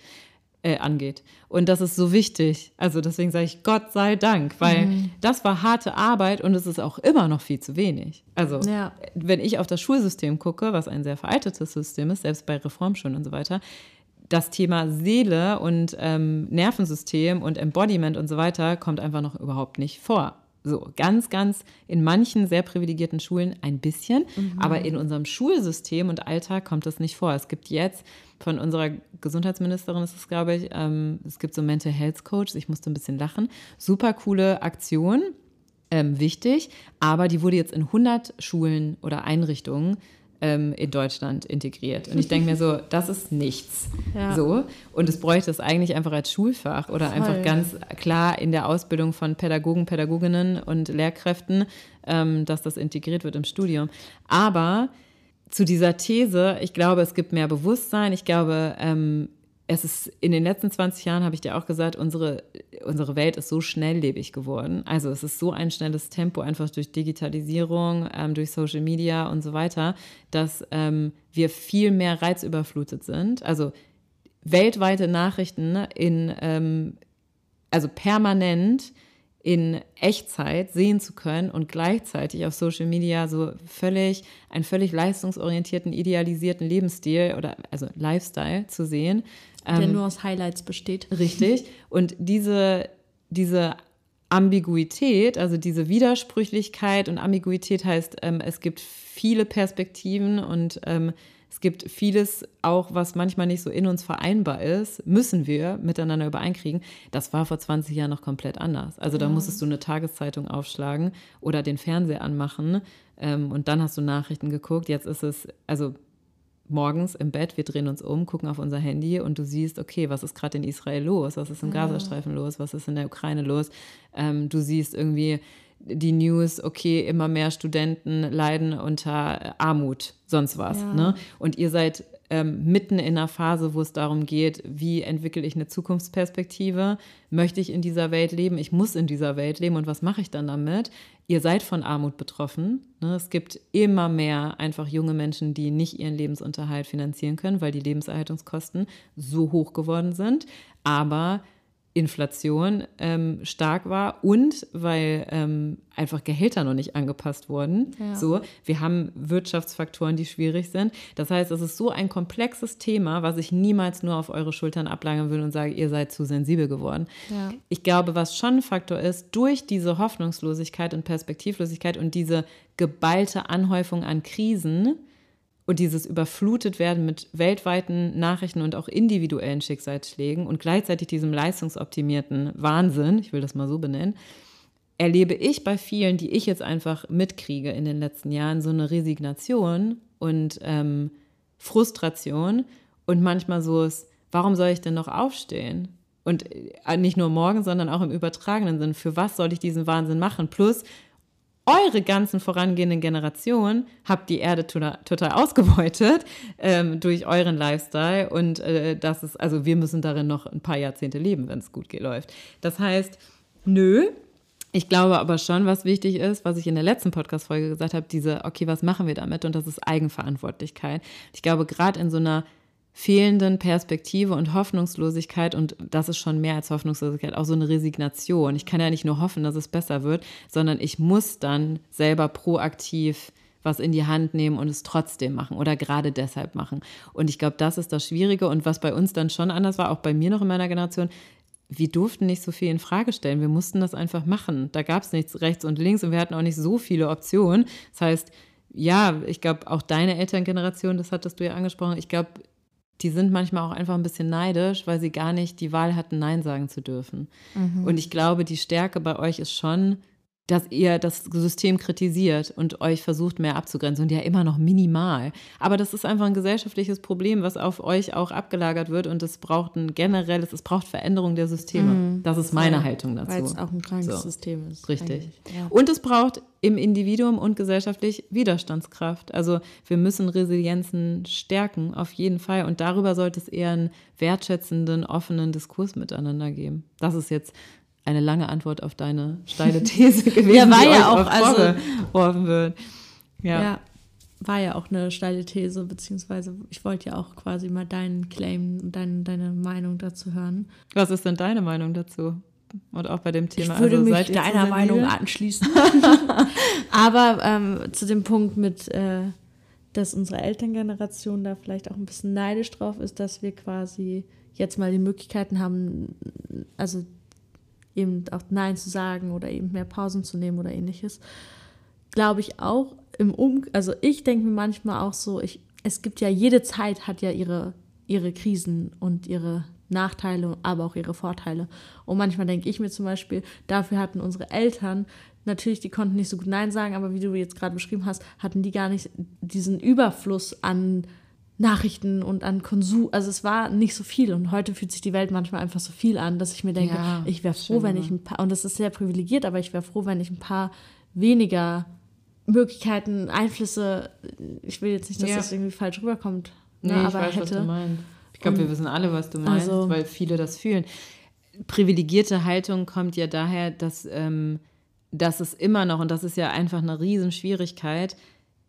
Äh, angeht. Und das ist so wichtig. Also deswegen sage ich Gott sei Dank, weil mhm. das war harte Arbeit und es ist auch immer noch viel zu wenig. Also ja. wenn ich auf das Schulsystem gucke, was ein sehr veraltetes System ist, selbst bei Reformschulen und so weiter, das Thema Seele und ähm, Nervensystem und Embodiment und so weiter kommt einfach noch überhaupt nicht vor. So, ganz, ganz in manchen sehr privilegierten Schulen ein bisschen, mhm. aber in unserem Schulsystem und Alltag kommt das nicht vor. Es gibt jetzt von unserer Gesundheitsministerin, ist es glaube ich, ähm, es gibt so Mental Health Coaches, ich musste ein bisschen lachen, super coole Aktion, ähm, wichtig, aber die wurde jetzt in 100 Schulen oder Einrichtungen ähm, in Deutschland integriert. Und ich denke mir so, das ist nichts. Ja. So. Und es bräuchte es eigentlich einfach als Schulfach oder Voll. einfach ganz klar in der Ausbildung von Pädagogen, Pädagoginnen und Lehrkräften, ähm, dass das integriert wird im Studium. Aber zu dieser These, ich glaube, es gibt mehr Bewusstsein. Ich glaube, ähm, es ist in den letzten 20 Jahren, habe ich dir auch gesagt, unsere, unsere Welt ist so schnelllebig geworden. Also es ist so ein schnelles Tempo, einfach durch Digitalisierung, ähm, durch Social Media und so weiter, dass ähm, wir viel mehr reizüberflutet sind. Also weltweite Nachrichten in, ähm, also permanent in Echtzeit sehen zu können und gleichzeitig auf Social Media so völlig, einen völlig leistungsorientierten, idealisierten Lebensstil oder also Lifestyle zu sehen. Der ähm, nur aus Highlights besteht. Richtig. Und diese, diese Ambiguität, also diese Widersprüchlichkeit und Ambiguität heißt, ähm, es gibt viele Perspektiven und ähm, Es gibt vieles auch, was manchmal nicht so in uns vereinbar ist, müssen wir miteinander übereinkriegen. Das war vor 20 Jahren noch komplett anders. Also da musstest du eine Tageszeitung aufschlagen oder den Fernseher anmachen ähm, und dann hast du Nachrichten geguckt. Jetzt ist es, also morgens im Bett, wir drehen uns um, gucken auf unser Handy und du siehst, okay, was ist gerade in Israel los? Was ist im. Gazastreifen los? Was ist in der Ukraine los? Ähm, du siehst irgendwie die News, okay, immer mehr Studenten leiden unter Armut, sonst was. Ja. Ne? Und ihr seid ähm, mitten in einer Phase, wo es darum geht, wie entwickle ich eine Zukunftsperspektive? Möchte ich in dieser Welt leben? Ich muss in dieser Welt leben und was mache ich dann damit? Ihr seid von Armut betroffen. Ne? Es gibt immer mehr einfach junge Menschen, die nicht ihren Lebensunterhalt finanzieren können, weil die Lebenserhaltungskosten so hoch geworden sind. Aber Inflation ähm, stark war und weil ähm, einfach Gehälter noch nicht angepasst wurden. Ja. So, wir haben Wirtschaftsfaktoren, die schwierig sind. Das heißt, es ist so ein komplexes Thema, was ich niemals nur auf eure Schultern ablagern will und sage, ihr seid zu sensibel geworden. Ja. Ich glaube, was schon ein Faktor ist, durch diese Hoffnungslosigkeit und Perspektivlosigkeit und diese geballte Anhäufung an Krisen, und dieses überflutet werden mit weltweiten Nachrichten und auch individuellen Schicksalsschlägen und gleichzeitig diesem leistungsoptimierten Wahnsinn, ich will das mal so benennen, erlebe ich bei vielen, die ich jetzt einfach mitkriege in den letzten Jahren, so eine Resignation und ähm, Frustration und manchmal so ist, warum soll ich denn noch aufstehen? Und äh, nicht nur morgen, sondern auch im übertragenen Sinn. Für was soll ich diesen Wahnsinn machen? Plus, eure ganzen vorangehenden Generationen habt die Erde total ausgebeutet ähm, durch euren Lifestyle und äh, das ist, also wir müssen darin noch ein paar Jahrzehnte leben, wenn es gut läuft. Das heißt, nö. Ich glaube aber schon, was wichtig ist, was ich in der letzten Podcast-Folge gesagt habe, diese, okay, was machen wir damit? Und das ist Eigenverantwortlichkeit. Ich glaube, gerade in so einer fehlenden Perspektive und Hoffnungslosigkeit und das ist schon mehr als Hoffnungslosigkeit, auch so eine Resignation. Ich kann ja nicht nur hoffen, dass es besser wird, sondern ich muss dann selber proaktiv was in die Hand nehmen und es trotzdem machen oder gerade deshalb machen. Und ich glaube, das ist das Schwierige und was bei uns dann schon anders war, auch bei mir noch in meiner Generation, wir durften nicht so viel in Frage stellen. Wir mussten das einfach machen. Da gab es nichts rechts und links und wir hatten auch nicht so viele Optionen. Das heißt, ja, ich glaube, auch deine Elterngeneration, das hattest du ja angesprochen, ich glaube, die sind manchmal auch einfach ein bisschen neidisch, weil sie gar nicht die Wahl hatten, Nein sagen zu dürfen. Mhm. Und ich glaube, die Stärke bei euch ist schon, dass ihr das System kritisiert und euch versucht, mehr abzugrenzen. Und ja, immer noch minimal. Aber das ist einfach ein gesellschaftliches Problem, was auf euch auch abgelagert wird. Und es braucht ein generelles, es braucht Veränderung der Systeme. Mhm. Das ist meine Haltung dazu. Weil es auch ein krankes so. System ist. Richtig. Ja. Und es braucht im Individuum und gesellschaftlich Widerstandskraft. Also wir müssen Resilienzen stärken, auf jeden Fall. Und darüber sollte es eher einen wertschätzenden, offenen Diskurs miteinander geben. Das ist jetzt eine lange Antwort auf deine steile These gewesen, ja, war ja auch also, vorgeworfen wird. Ja. ja. war ja auch eine steile These, beziehungsweise ich wollte ja auch quasi mal deinen Claim und dein, deine Meinung dazu hören. Was ist denn deine Meinung dazu? Und auch bei dem Thema. Ich würde also, mich deiner Meinung anschließen. Aber ähm, zu dem Punkt mit, äh, dass unsere Elterngeneration da vielleicht auch ein bisschen neidisch drauf ist, dass wir quasi jetzt mal die Möglichkeiten haben, also eben auch Nein zu sagen oder eben mehr Pausen zu nehmen oder ähnliches. Glaube ich auch im Um, also ich denke mir manchmal auch so, ich, es gibt ja jede Zeit hat ja ihre, ihre Krisen und ihre Nachteile, aber auch ihre Vorteile. Und manchmal denke ich mir zum Beispiel, dafür hatten unsere Eltern natürlich, die konnten nicht so gut Nein sagen, aber wie du jetzt gerade beschrieben hast, hatten die gar nicht diesen Überfluss an Nachrichten und an Konsum. Also es war nicht so viel und heute fühlt sich die Welt manchmal einfach so viel an, dass ich mir denke, ja, ich wäre froh, wenn ich ein paar, und das ist sehr privilegiert, aber ich wäre froh, wenn ich ein paar weniger Möglichkeiten, Einflüsse, ich will jetzt nicht, dass ja. das irgendwie falsch rüberkommt, ne, nee, aber weiß, hätte. Was du meinst. Ich glaube, wir wissen alle, was du meinst, also, weil viele das fühlen. Privilegierte Haltung kommt ja daher, dass, ähm, dass es immer noch, und das ist ja einfach eine Riesenschwierigkeit,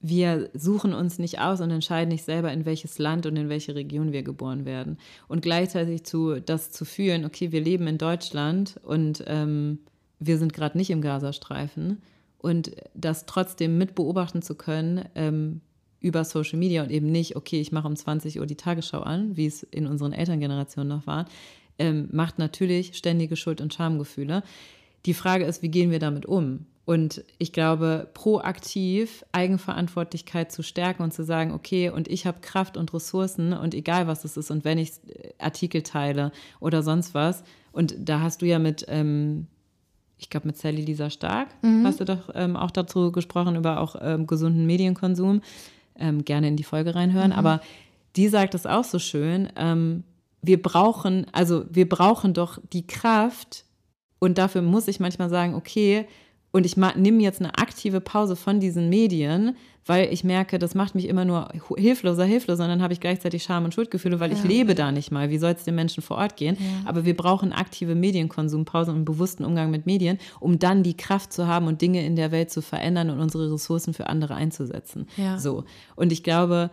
wir suchen uns nicht aus und entscheiden nicht selber, in welches Land und in welche Region wir geboren werden. Und gleichzeitig zu, das zu fühlen, okay, wir leben in Deutschland und ähm, wir sind gerade nicht im Gazastreifen und das trotzdem mit beobachten zu können ähm, über Social Media und eben nicht, okay, ich mache um 20 Uhr die Tagesschau an, wie es in unseren Elterngenerationen noch war, ähm, macht natürlich ständige Schuld- und Schamgefühle die Frage ist, wie gehen wir damit um? Und ich glaube, proaktiv Eigenverantwortlichkeit zu stärken und zu sagen, okay, und ich habe Kraft und Ressourcen und egal was es ist, und wenn ich äh, Artikel teile oder sonst was, und da hast du ja mit, ähm, ich glaube, mit Sally Lisa Stark, mhm. hast du doch ähm, auch dazu gesprochen, über auch ähm, gesunden Medienkonsum. Ähm, gerne in die Folge reinhören. Mhm. Aber die sagt es auch so schön. Ähm, wir brauchen, also wir brauchen doch die Kraft, und dafür muss ich manchmal sagen, okay, und ich nehme jetzt eine aktive Pause von diesen Medien, weil ich merke, das macht mich immer nur hilfloser, hilfloser. Und dann habe ich gleichzeitig Scham und Schuldgefühle, weil ja. ich lebe da nicht mal. Wie soll es den Menschen vor Ort gehen? Ja. Aber wir brauchen aktive Medienkonsumpause und einen bewussten Umgang mit Medien, um dann die Kraft zu haben und Dinge in der Welt zu verändern und unsere Ressourcen für andere einzusetzen. Ja. So. Und ich glaube,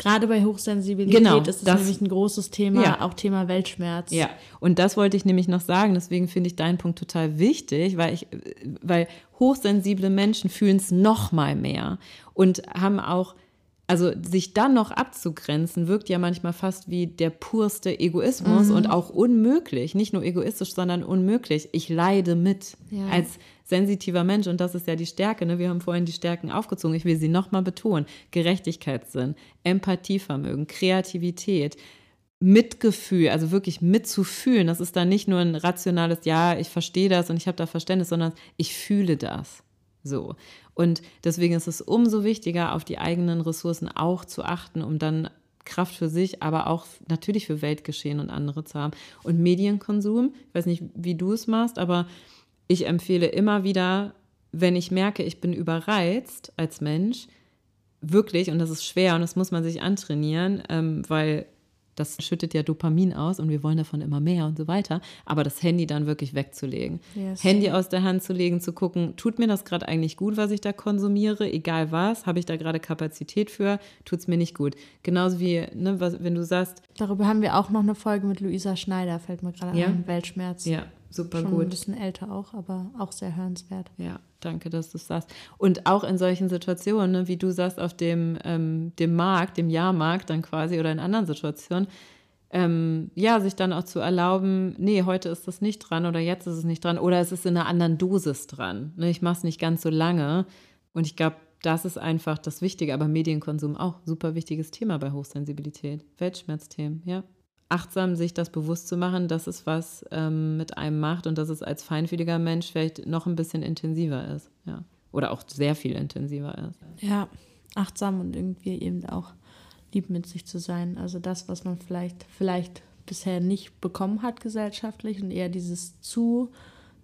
Gerade bei Hochsensibilität genau, ist es das, nämlich ein großes Thema, ja. auch Thema Weltschmerz. Ja, und das wollte ich nämlich noch sagen. Deswegen finde ich deinen Punkt total wichtig, weil ich, weil hochsensible Menschen fühlen es noch mal mehr und haben auch also sich dann noch abzugrenzen, wirkt ja manchmal fast wie der purste Egoismus mhm. und auch unmöglich. Nicht nur egoistisch, sondern unmöglich. Ich leide mit ja. als sensitiver Mensch und das ist ja die Stärke. Ne? Wir haben vorhin die Stärken aufgezogen. Ich will sie nochmal betonen. Gerechtigkeitssinn, Empathievermögen, Kreativität, Mitgefühl, also wirklich mitzufühlen. Das ist dann nicht nur ein rationales, ja, ich verstehe das und ich habe da Verständnis, sondern ich fühle das. So. Und deswegen ist es umso wichtiger, auf die eigenen Ressourcen auch zu achten, um dann Kraft für sich, aber auch natürlich für Weltgeschehen und andere zu haben. Und Medienkonsum, ich weiß nicht, wie du es machst, aber ich empfehle immer wieder, wenn ich merke, ich bin überreizt als Mensch, wirklich, und das ist schwer und das muss man sich antrainieren, ähm, weil das schüttet ja Dopamin aus und wir wollen davon immer mehr und so weiter. Aber das Handy dann wirklich wegzulegen. Yes. Handy aus der Hand zu legen, zu gucken, tut mir das gerade eigentlich gut, was ich da konsumiere, egal was, habe ich da gerade Kapazität für, tut es mir nicht gut. Genauso wie, ne, was, wenn du sagst. Darüber haben wir auch noch eine Folge mit Luisa Schneider, fällt mir gerade ja? ein, Weltschmerz. Ja, super Schon gut. Ein bisschen älter auch, aber auch sehr hörenswert. Ja, danke, dass du es sagst. Und auch in solchen Situationen, ne, wie du sagst, auf dem, ähm, dem Markt, dem Jahrmarkt dann quasi oder in anderen Situationen, ähm, ja, sich dann auch zu erlauben, nee, heute ist das nicht dran oder jetzt ist es nicht dran oder es ist in einer anderen Dosis dran. Ne, ich mache es nicht ganz so lange. Und ich glaube, das ist einfach das Wichtige, aber Medienkonsum auch super wichtiges Thema bei Hochsensibilität. Weltschmerzthemen, ja achtsam sich das bewusst zu machen, dass es was ähm, mit einem macht und dass es als feinfühliger Mensch vielleicht noch ein bisschen intensiver ist. Ja. Oder auch sehr viel intensiver ist. Ja, achtsam und irgendwie eben auch lieb mit sich zu sein. Also das, was man vielleicht, vielleicht bisher nicht bekommen hat gesellschaftlich und eher dieses zu,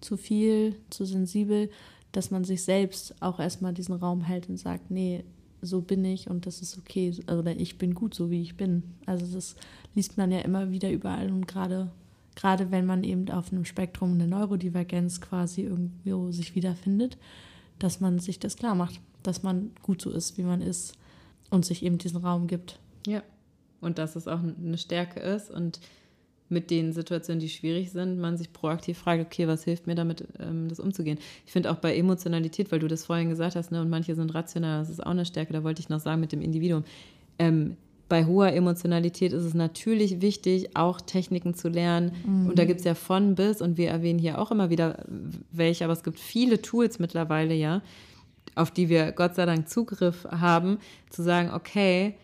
zu viel, zu sensibel, dass man sich selbst auch erstmal diesen Raum hält und sagt, nee, so bin ich und das ist okay oder ich bin gut so wie ich bin. Also das liest man ja immer wieder überall und gerade gerade wenn man eben auf einem Spektrum eine Neurodivergenz quasi irgendwo sich wiederfindet, dass man sich das klar macht, dass man gut so ist, wie man ist und sich eben diesen Raum gibt. Ja. Und dass es auch eine Stärke ist und mit den Situationen, die schwierig sind, man sich proaktiv fragt, okay, was hilft mir damit, ähm, das umzugehen. Ich finde auch bei Emotionalität, weil du das vorhin gesagt hast, ne, und manche sind rational, das ist auch eine Stärke, da wollte ich noch sagen mit dem Individuum. Ähm, bei hoher Emotionalität ist es natürlich wichtig, auch Techniken zu lernen. Mhm. Und da gibt es ja von bis, und wir erwähnen hier auch immer wieder welche, aber es gibt viele Tools mittlerweile, ja, auf die wir Gott sei Dank Zugriff haben, zu sagen, okay,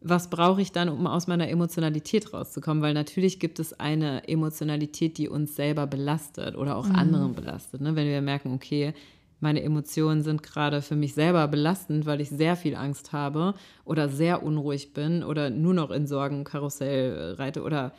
was brauche ich dann, um aus meiner Emotionalität rauszukommen? Weil natürlich gibt es eine Emotionalität, die uns selber belastet oder auch mhm. anderen belastet. Ne? Wenn wir merken, okay, meine Emotionen sind gerade für mich selber belastend, weil ich sehr viel Angst habe oder sehr unruhig bin oder nur noch in Sorgenkarussell reite oder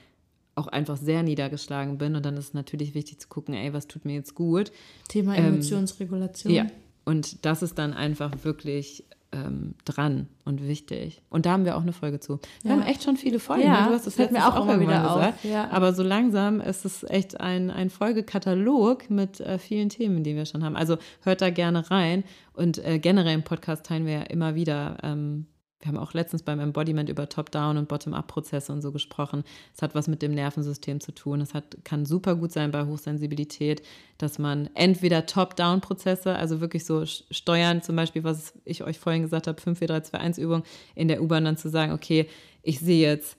auch einfach sehr niedergeschlagen bin. Und dann ist es natürlich wichtig zu gucken, ey, was tut mir jetzt gut? Thema ähm, Emotionsregulation. Ähm, ja. Und das ist dann einfach wirklich ähm, dran und wichtig. Und da haben wir auch eine Folge zu. Wir ja. haben echt schon viele Folgen. Ja, ne? du hast das fällt mir auch, auch immer wieder gesagt. Auf. Ja. Aber so langsam ist es echt ein, ein Folgekatalog mit äh, vielen Themen, die wir schon haben. Also hört da gerne rein. Und äh, generell im Podcast teilen wir ja immer wieder ähm, wir haben auch letztens beim Embodiment über Top-Down und Bottom-Up-Prozesse und so gesprochen. Es hat was mit dem Nervensystem zu tun. Es kann super gut sein bei Hochsensibilität, dass man entweder Top-Down-Prozesse, also wirklich so steuern, zum Beispiel, was ich euch vorhin gesagt habe, 5, 4, 3, 2, 1 Übung in der U-Bahn dann zu sagen, okay, ich sehe jetzt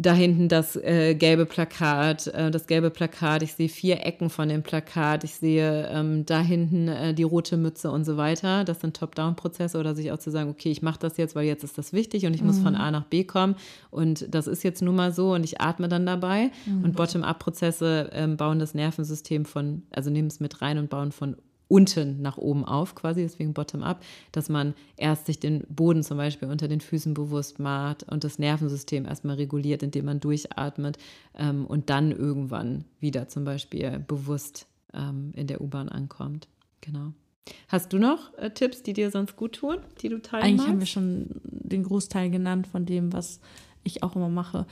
da hinten das äh, gelbe Plakat, äh, das gelbe Plakat, ich sehe vier Ecken von dem Plakat, ich sehe ähm, da hinten äh, die rote Mütze und so weiter. Das sind Top-Down-Prozesse oder sich auch zu sagen, okay, ich mache das jetzt, weil jetzt ist das wichtig und ich mhm. muss von mhm. A nach B kommen und das ist jetzt nun mal so und ich atme dann dabei. Mhm. Und Bottom-up-Prozesse ähm, bauen das Nervensystem von, also nehmen es mit rein und bauen von unten nach oben auf, quasi, deswegen bottom-up, dass man erst sich den Boden zum Beispiel unter den Füßen bewusst macht und das Nervensystem erstmal reguliert, indem man durchatmet ähm, und dann irgendwann wieder zum Beispiel bewusst ähm, in der U-Bahn ankommt. Genau. Hast du noch äh, Tipps, die dir sonst gut tun, die du teilen Eigentlich magst? haben wir schon den Großteil genannt von dem, was ich auch immer mache.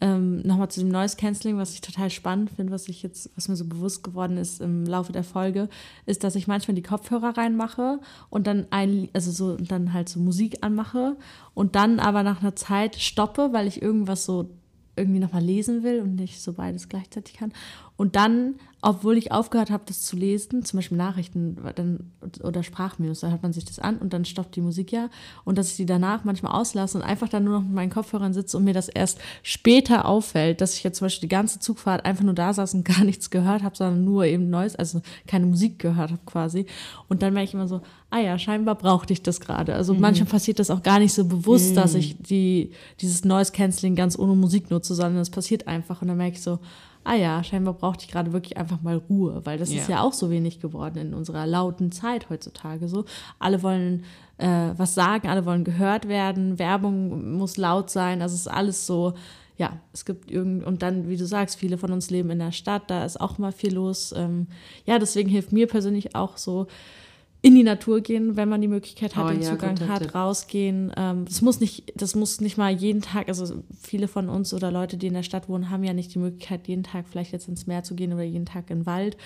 Ähm, Nochmal zu dem Noise Cancelling, was ich total spannend finde, was ich jetzt, was mir so bewusst geworden ist im Laufe der Folge, ist, dass ich manchmal die Kopfhörer reinmache und dann ein, also so dann halt so Musik anmache und dann aber nach einer Zeit stoppe, weil ich irgendwas so irgendwie nochmal lesen will und nicht so beides gleichzeitig kann. Und dann, obwohl ich aufgehört habe, das zu lesen, zum Beispiel Nachrichten dann, oder Sprachminus, da hört man sich das an und dann stoppt die Musik ja. Und dass ich die danach manchmal auslasse und einfach dann nur noch mit meinen Kopfhörern sitze und mir das erst später auffällt, dass ich jetzt zum Beispiel die ganze Zugfahrt einfach nur da saß und gar nichts gehört habe, sondern nur eben Neues, also keine Musik gehört habe quasi. Und dann merke ich immer so, ah ja, scheinbar brauchte ich das gerade. Also mhm. manchmal passiert das auch gar nicht so bewusst, mhm. dass ich die, dieses Noise Cancelling ganz ohne Musik nutze, sondern es passiert einfach. Und dann merke ich so, ah ja, scheinbar brauchte ich gerade wirklich einfach mal Ruhe, weil das ja. ist ja auch so wenig geworden in unserer lauten Zeit heutzutage so. Alle wollen äh, was sagen, alle wollen gehört werden, Werbung muss laut sein, also es ist alles so, ja, es gibt irgend und dann, wie du sagst, viele von uns leben in der Stadt, da ist auch mal viel los. Ähm, ja, deswegen hilft mir persönlich auch so in die Natur gehen, wenn man die Möglichkeit hat, oh, den ja, Zugang hat, Tipp. rausgehen. Ähm, das muss nicht, das muss nicht mal jeden Tag, also viele von uns oder Leute, die in der Stadt wohnen, haben ja nicht die Möglichkeit, jeden Tag vielleicht jetzt ins Meer zu gehen oder jeden Tag in den Wald.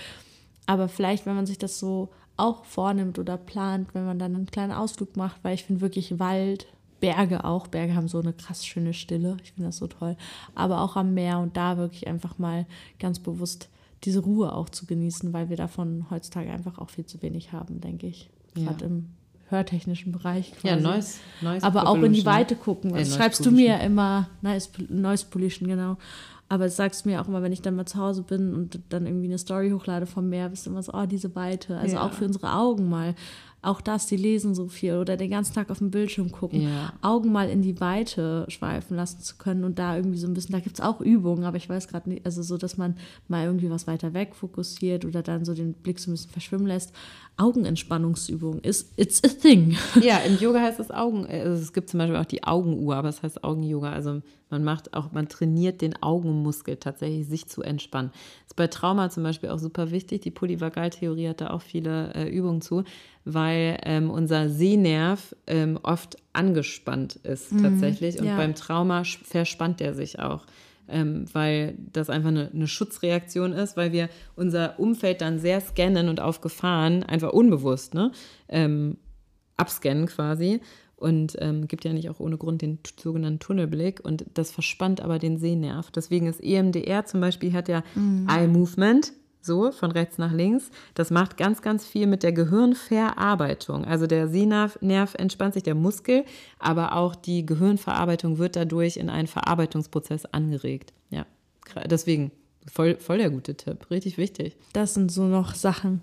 Aber vielleicht, wenn man sich das so auch vornimmt oder plant, wenn man dann einen kleinen Ausflug macht, weil ich finde wirklich Wald, Berge auch, Berge haben so eine krass schöne Stille, ich finde das so toll, aber auch am Meer und da wirklich einfach mal ganz bewusst diese Ruhe auch zu genießen, weil wir davon heutzutage einfach auch viel zu wenig haben, denke ich. Gerade ja. im hörtechnischen Bereich. Quasi. Ja, Noise, Noise Aber auch in die Weite gucken. Das schreibst du mir immer, Noise Pollution, genau. Aber das sagst du mir auch immer, wenn ich dann mal zu Hause bin und dann irgendwie eine Story hochlade vom Meer, bist du immer so, oh, diese Weite. Also ja. auch für unsere Augen mal auch das, die lesen so viel oder den ganzen Tag auf dem Bildschirm gucken, ja. Augen mal in die Weite schweifen lassen zu können und da irgendwie so ein bisschen, da gibt es auch Übungen, aber ich weiß gerade nicht, also so, dass man mal irgendwie was weiter weg fokussiert oder dann so den Blick so ein bisschen verschwimmen lässt. Augenentspannungsübung ist, it's a thing. Ja, im Yoga heißt es Augen, also es gibt zum Beispiel auch die Augenuhr, aber es heißt Augen-Yoga, also man macht auch, man trainiert den Augenmuskel tatsächlich, sich zu entspannen. Ist bei Trauma zum Beispiel auch super wichtig. Die Polyvagaltheorie hat da auch viele äh, Übungen zu, weil ähm, unser Sehnerv ähm, oft angespannt ist mhm, tatsächlich. Und ja. beim Trauma verspannt er sich auch. Ähm, weil das einfach eine, eine, Schutzreaktion ist, weil wir unser Umfeld dann sehr scannen und auf Gefahren einfach unbewusst ne, ähm, abscannen quasi und ähm, gibt ja nicht auch ohne Grund den sogenannten Tunnelblick und das verspannt aber den Sehnerv. Deswegen ist EMDR zum Beispiel hat ja mhm. Eye Movement, so von rechts nach links. Das macht ganz, ganz viel mit der Gehirnverarbeitung. Also der Sehnerv Nerv entspannt sich, der Muskel, aber auch die Gehirnverarbeitung wird dadurch in einen Verarbeitungsprozess angeregt. Ja, deswegen voll, voll der gute Tipp, richtig wichtig. Das sind so noch Sachen,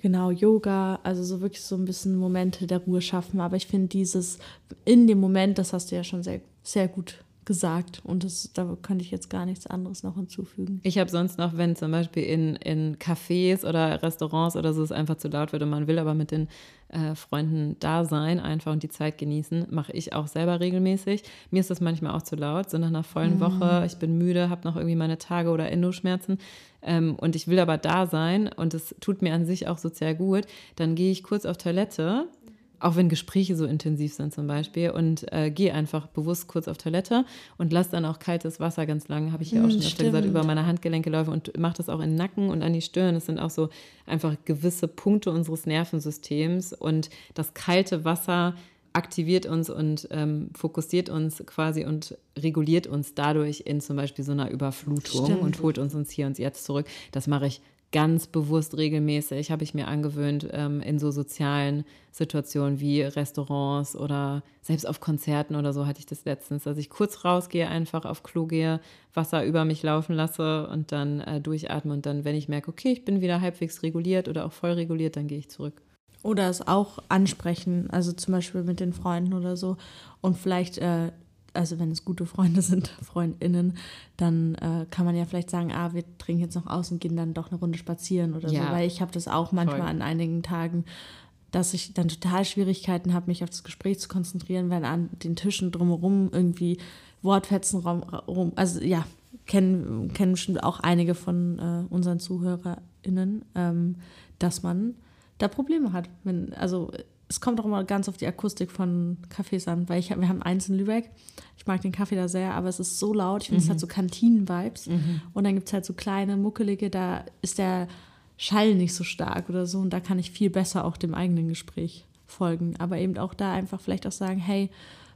Genau, Yoga, also so wirklich so ein bisschen Momente der Ruhe schaffen. Aber ich finde dieses in dem Moment, das hast du ja schon sehr, sehr gut gesagt. Und das, da könnte ich jetzt gar nichts anderes noch hinzufügen. Ich habe sonst noch, wenn zum Beispiel in, in Cafés oder Restaurants oder so es einfach zu laut wird und man will aber mit den äh, Freunden da sein einfach und die Zeit genießen, mache ich auch selber regelmäßig. Mir ist das manchmal auch zu laut, so nach einer vollen mhm. Woche, ich bin müde, habe noch irgendwie meine Tage oder Endoschmerzen ähm, und ich will aber da sein und es tut mir an sich auch sozial gut, dann gehe ich kurz auf Toilette auch wenn Gespräche so intensiv sind zum Beispiel und äh, gehe einfach bewusst kurz auf Toilette und lasse dann auch kaltes Wasser ganz lang, habe ich ja auch hm, schon öfter gesagt, über meine Handgelenke laufen und mache das auch in den Nacken und an die Stirn. Das sind auch so einfach gewisse Punkte unseres Nervensystems und das kalte Wasser aktiviert uns und ähm, fokussiert uns quasi und reguliert uns dadurch in zum Beispiel so einer Überflutung Stimmt. und holt uns uns hier und jetzt zurück. Das mache ich ganz bewusst regelmäßig habe ich mir angewöhnt, ähm, in so sozialen Situationen wie Restaurants oder selbst auf Konzerten oder so hatte ich das letztens, dass ich kurz rausgehe, einfach auf Klo gehe, Wasser über mich laufen lasse und dann äh, durchatme und dann, wenn ich merke, okay, ich bin wieder halbwegs reguliert oder auch voll reguliert, dann gehe ich zurück. Oder es auch ansprechen, also zum Beispiel mit den Freunden oder so und vielleicht äh, also wenn es gute Freunde sind, Freundinnen, dann äh, kann man ja vielleicht sagen, ah, wir trinken jetzt noch aus und gehen dann doch eine Runde spazieren oder ja. so. Weil ich habe das auch manchmal Voll. an einigen Tagen, dass ich dann total Schwierigkeiten habe, mich auf das Gespräch zu konzentrieren, weil an den Tischen drumherum irgendwie Wortfetzen rum, also ja, kennen, kennen bestimmt auch einige von äh, unseren ZuhörerInnen, ähm, dass man da Probleme hat. Wenn, also es kommt auch immer ganz auf die Akustik von Cafés an, weil ich, wir haben eins in Lübeck. Ich mag den Kaffee da sehr, aber es ist so laut. Ich finde, mhm. es hat so Kantinen-Vibes. Mhm. Und dann gibt es halt so kleine, muckelige, da ist der Schall nicht so stark oder so. Und da kann ich viel besser auch dem eigenen Gespräch folgen. Aber eben auch da einfach vielleicht auch sagen, hey,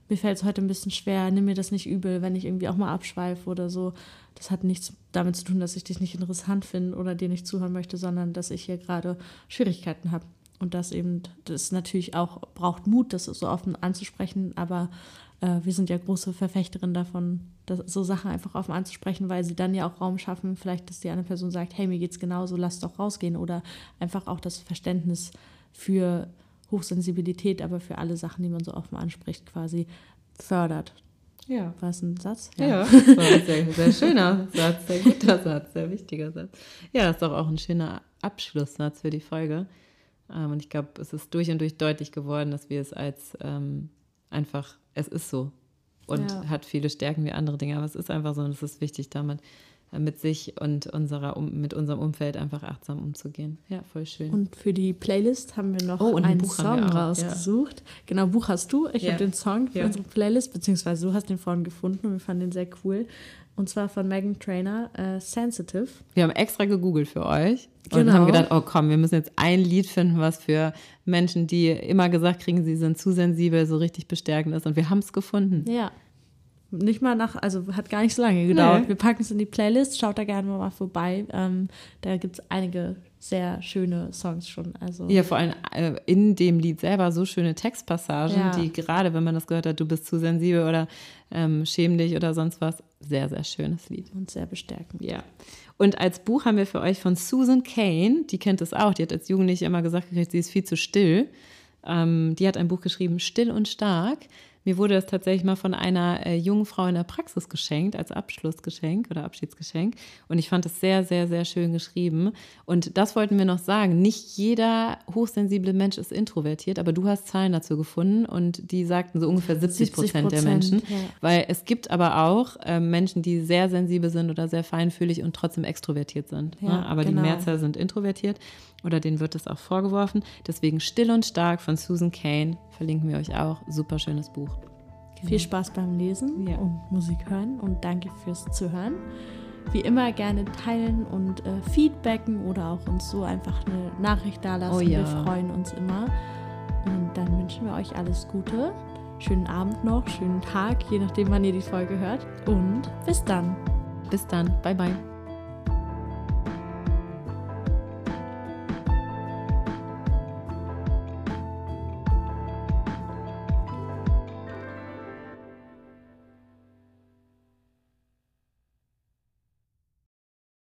mir fällt es heute ein bisschen schwer, nimm mir das nicht übel, wenn ich irgendwie auch mal abschweife oder so. Das hat nichts damit zu tun, dass ich dich nicht interessant finde oder dir nicht zuhören möchte, sondern dass ich hier gerade Schwierigkeiten habe. Und das eben, das natürlich auch braucht Mut, das so offen anzusprechen, aber äh, wir sind ja große Verfechterinnen davon, das, so Sachen einfach offen anzusprechen, weil sie dann ja auch Raum schaffen, vielleicht, dass die andere Person sagt, hey, mir geht's genauso, lass doch rausgehen oder einfach auch das Verständnis für Hochsensibilität, aber für alle Sachen, die man so offen anspricht, quasi fördert. Ja. War es ein Satz? Ja, ja das war ein sehr, sehr schöner Satz, sehr guter Satz, sehr wichtiger Satz. Ja, ist doch auch ein schöner Abschlusssatz für die Folge. Ähm, und ich glaube, es ist durch und durch deutlich geworden, dass wir es als ähm, einfach, es ist so und ja. hat viele Stärken wie andere Dinge, aber es ist einfach so und es ist wichtig, damit äh, mit sich und unserer, mit unserem Umfeld einfach achtsam umzugehen. Ja, voll schön. Und für die Playlist haben wir noch oh, einen ein Song rausgesucht. Ja. Genau, Buch hast du. Ich ja. habe den Song für ja. unsere Playlist, beziehungsweise du hast den vorhin gefunden und wir fanden den sehr cool. Und zwar von Megan Trainer, äh, Sensitive. Wir haben extra gegoogelt für euch genau. und haben gedacht, oh komm, wir müssen jetzt ein Lied finden, was für Menschen, die immer gesagt kriegen, sie sind zu sensibel, so richtig bestärkend ist. Und wir haben es gefunden. Ja. Nicht mal nach, also hat gar nicht so lange gedauert. Nee. Wir packen es in die Playlist, schaut da gerne mal vorbei. Ähm, da gibt es einige sehr schöne Songs schon. Also. Ja, vor allem äh, in dem Lied selber so schöne Textpassagen, ja. die gerade, wenn man das gehört hat, du bist zu sensibel oder ähm, schäm dich oder sonst was, sehr, sehr schönes Lied. Und sehr bestärkend. Ja. Und als Buch haben wir für euch von Susan Kane, die kennt es auch, die hat als Jugendliche immer gesagt, sie ist viel zu still. Ähm, die hat ein Buch geschrieben, Still und Stark. Mir wurde das tatsächlich mal von einer äh, jungen Frau in der Praxis geschenkt, als Abschlussgeschenk oder Abschiedsgeschenk. Und ich fand es sehr, sehr, sehr schön geschrieben. Und das wollten wir noch sagen. Nicht jeder hochsensible Mensch ist introvertiert, aber du hast Zahlen dazu gefunden und die sagten so ungefähr 70 Prozent der Menschen. Ja. Weil es gibt aber auch äh, Menschen, die sehr sensibel sind oder sehr feinfühlig und trotzdem extrovertiert sind. Ja, ne? Aber genau. die Mehrzahl sind introvertiert oder denen wird es auch vorgeworfen. Deswegen Still und Stark von Susan Kane verlinken wir euch auch. Super schönes Buch. Genau. Viel Spaß beim Lesen ja. und Musik hören und danke fürs Zuhören. Wie immer gerne teilen und äh, feedbacken oder auch uns so einfach eine Nachricht dalassen. Oh ja. Wir freuen uns immer. Und dann wünschen wir euch alles Gute. Schönen Abend noch, schönen Tag, je nachdem, wann ihr die Folge hört. Und bis dann. Bis dann. Bye, bye.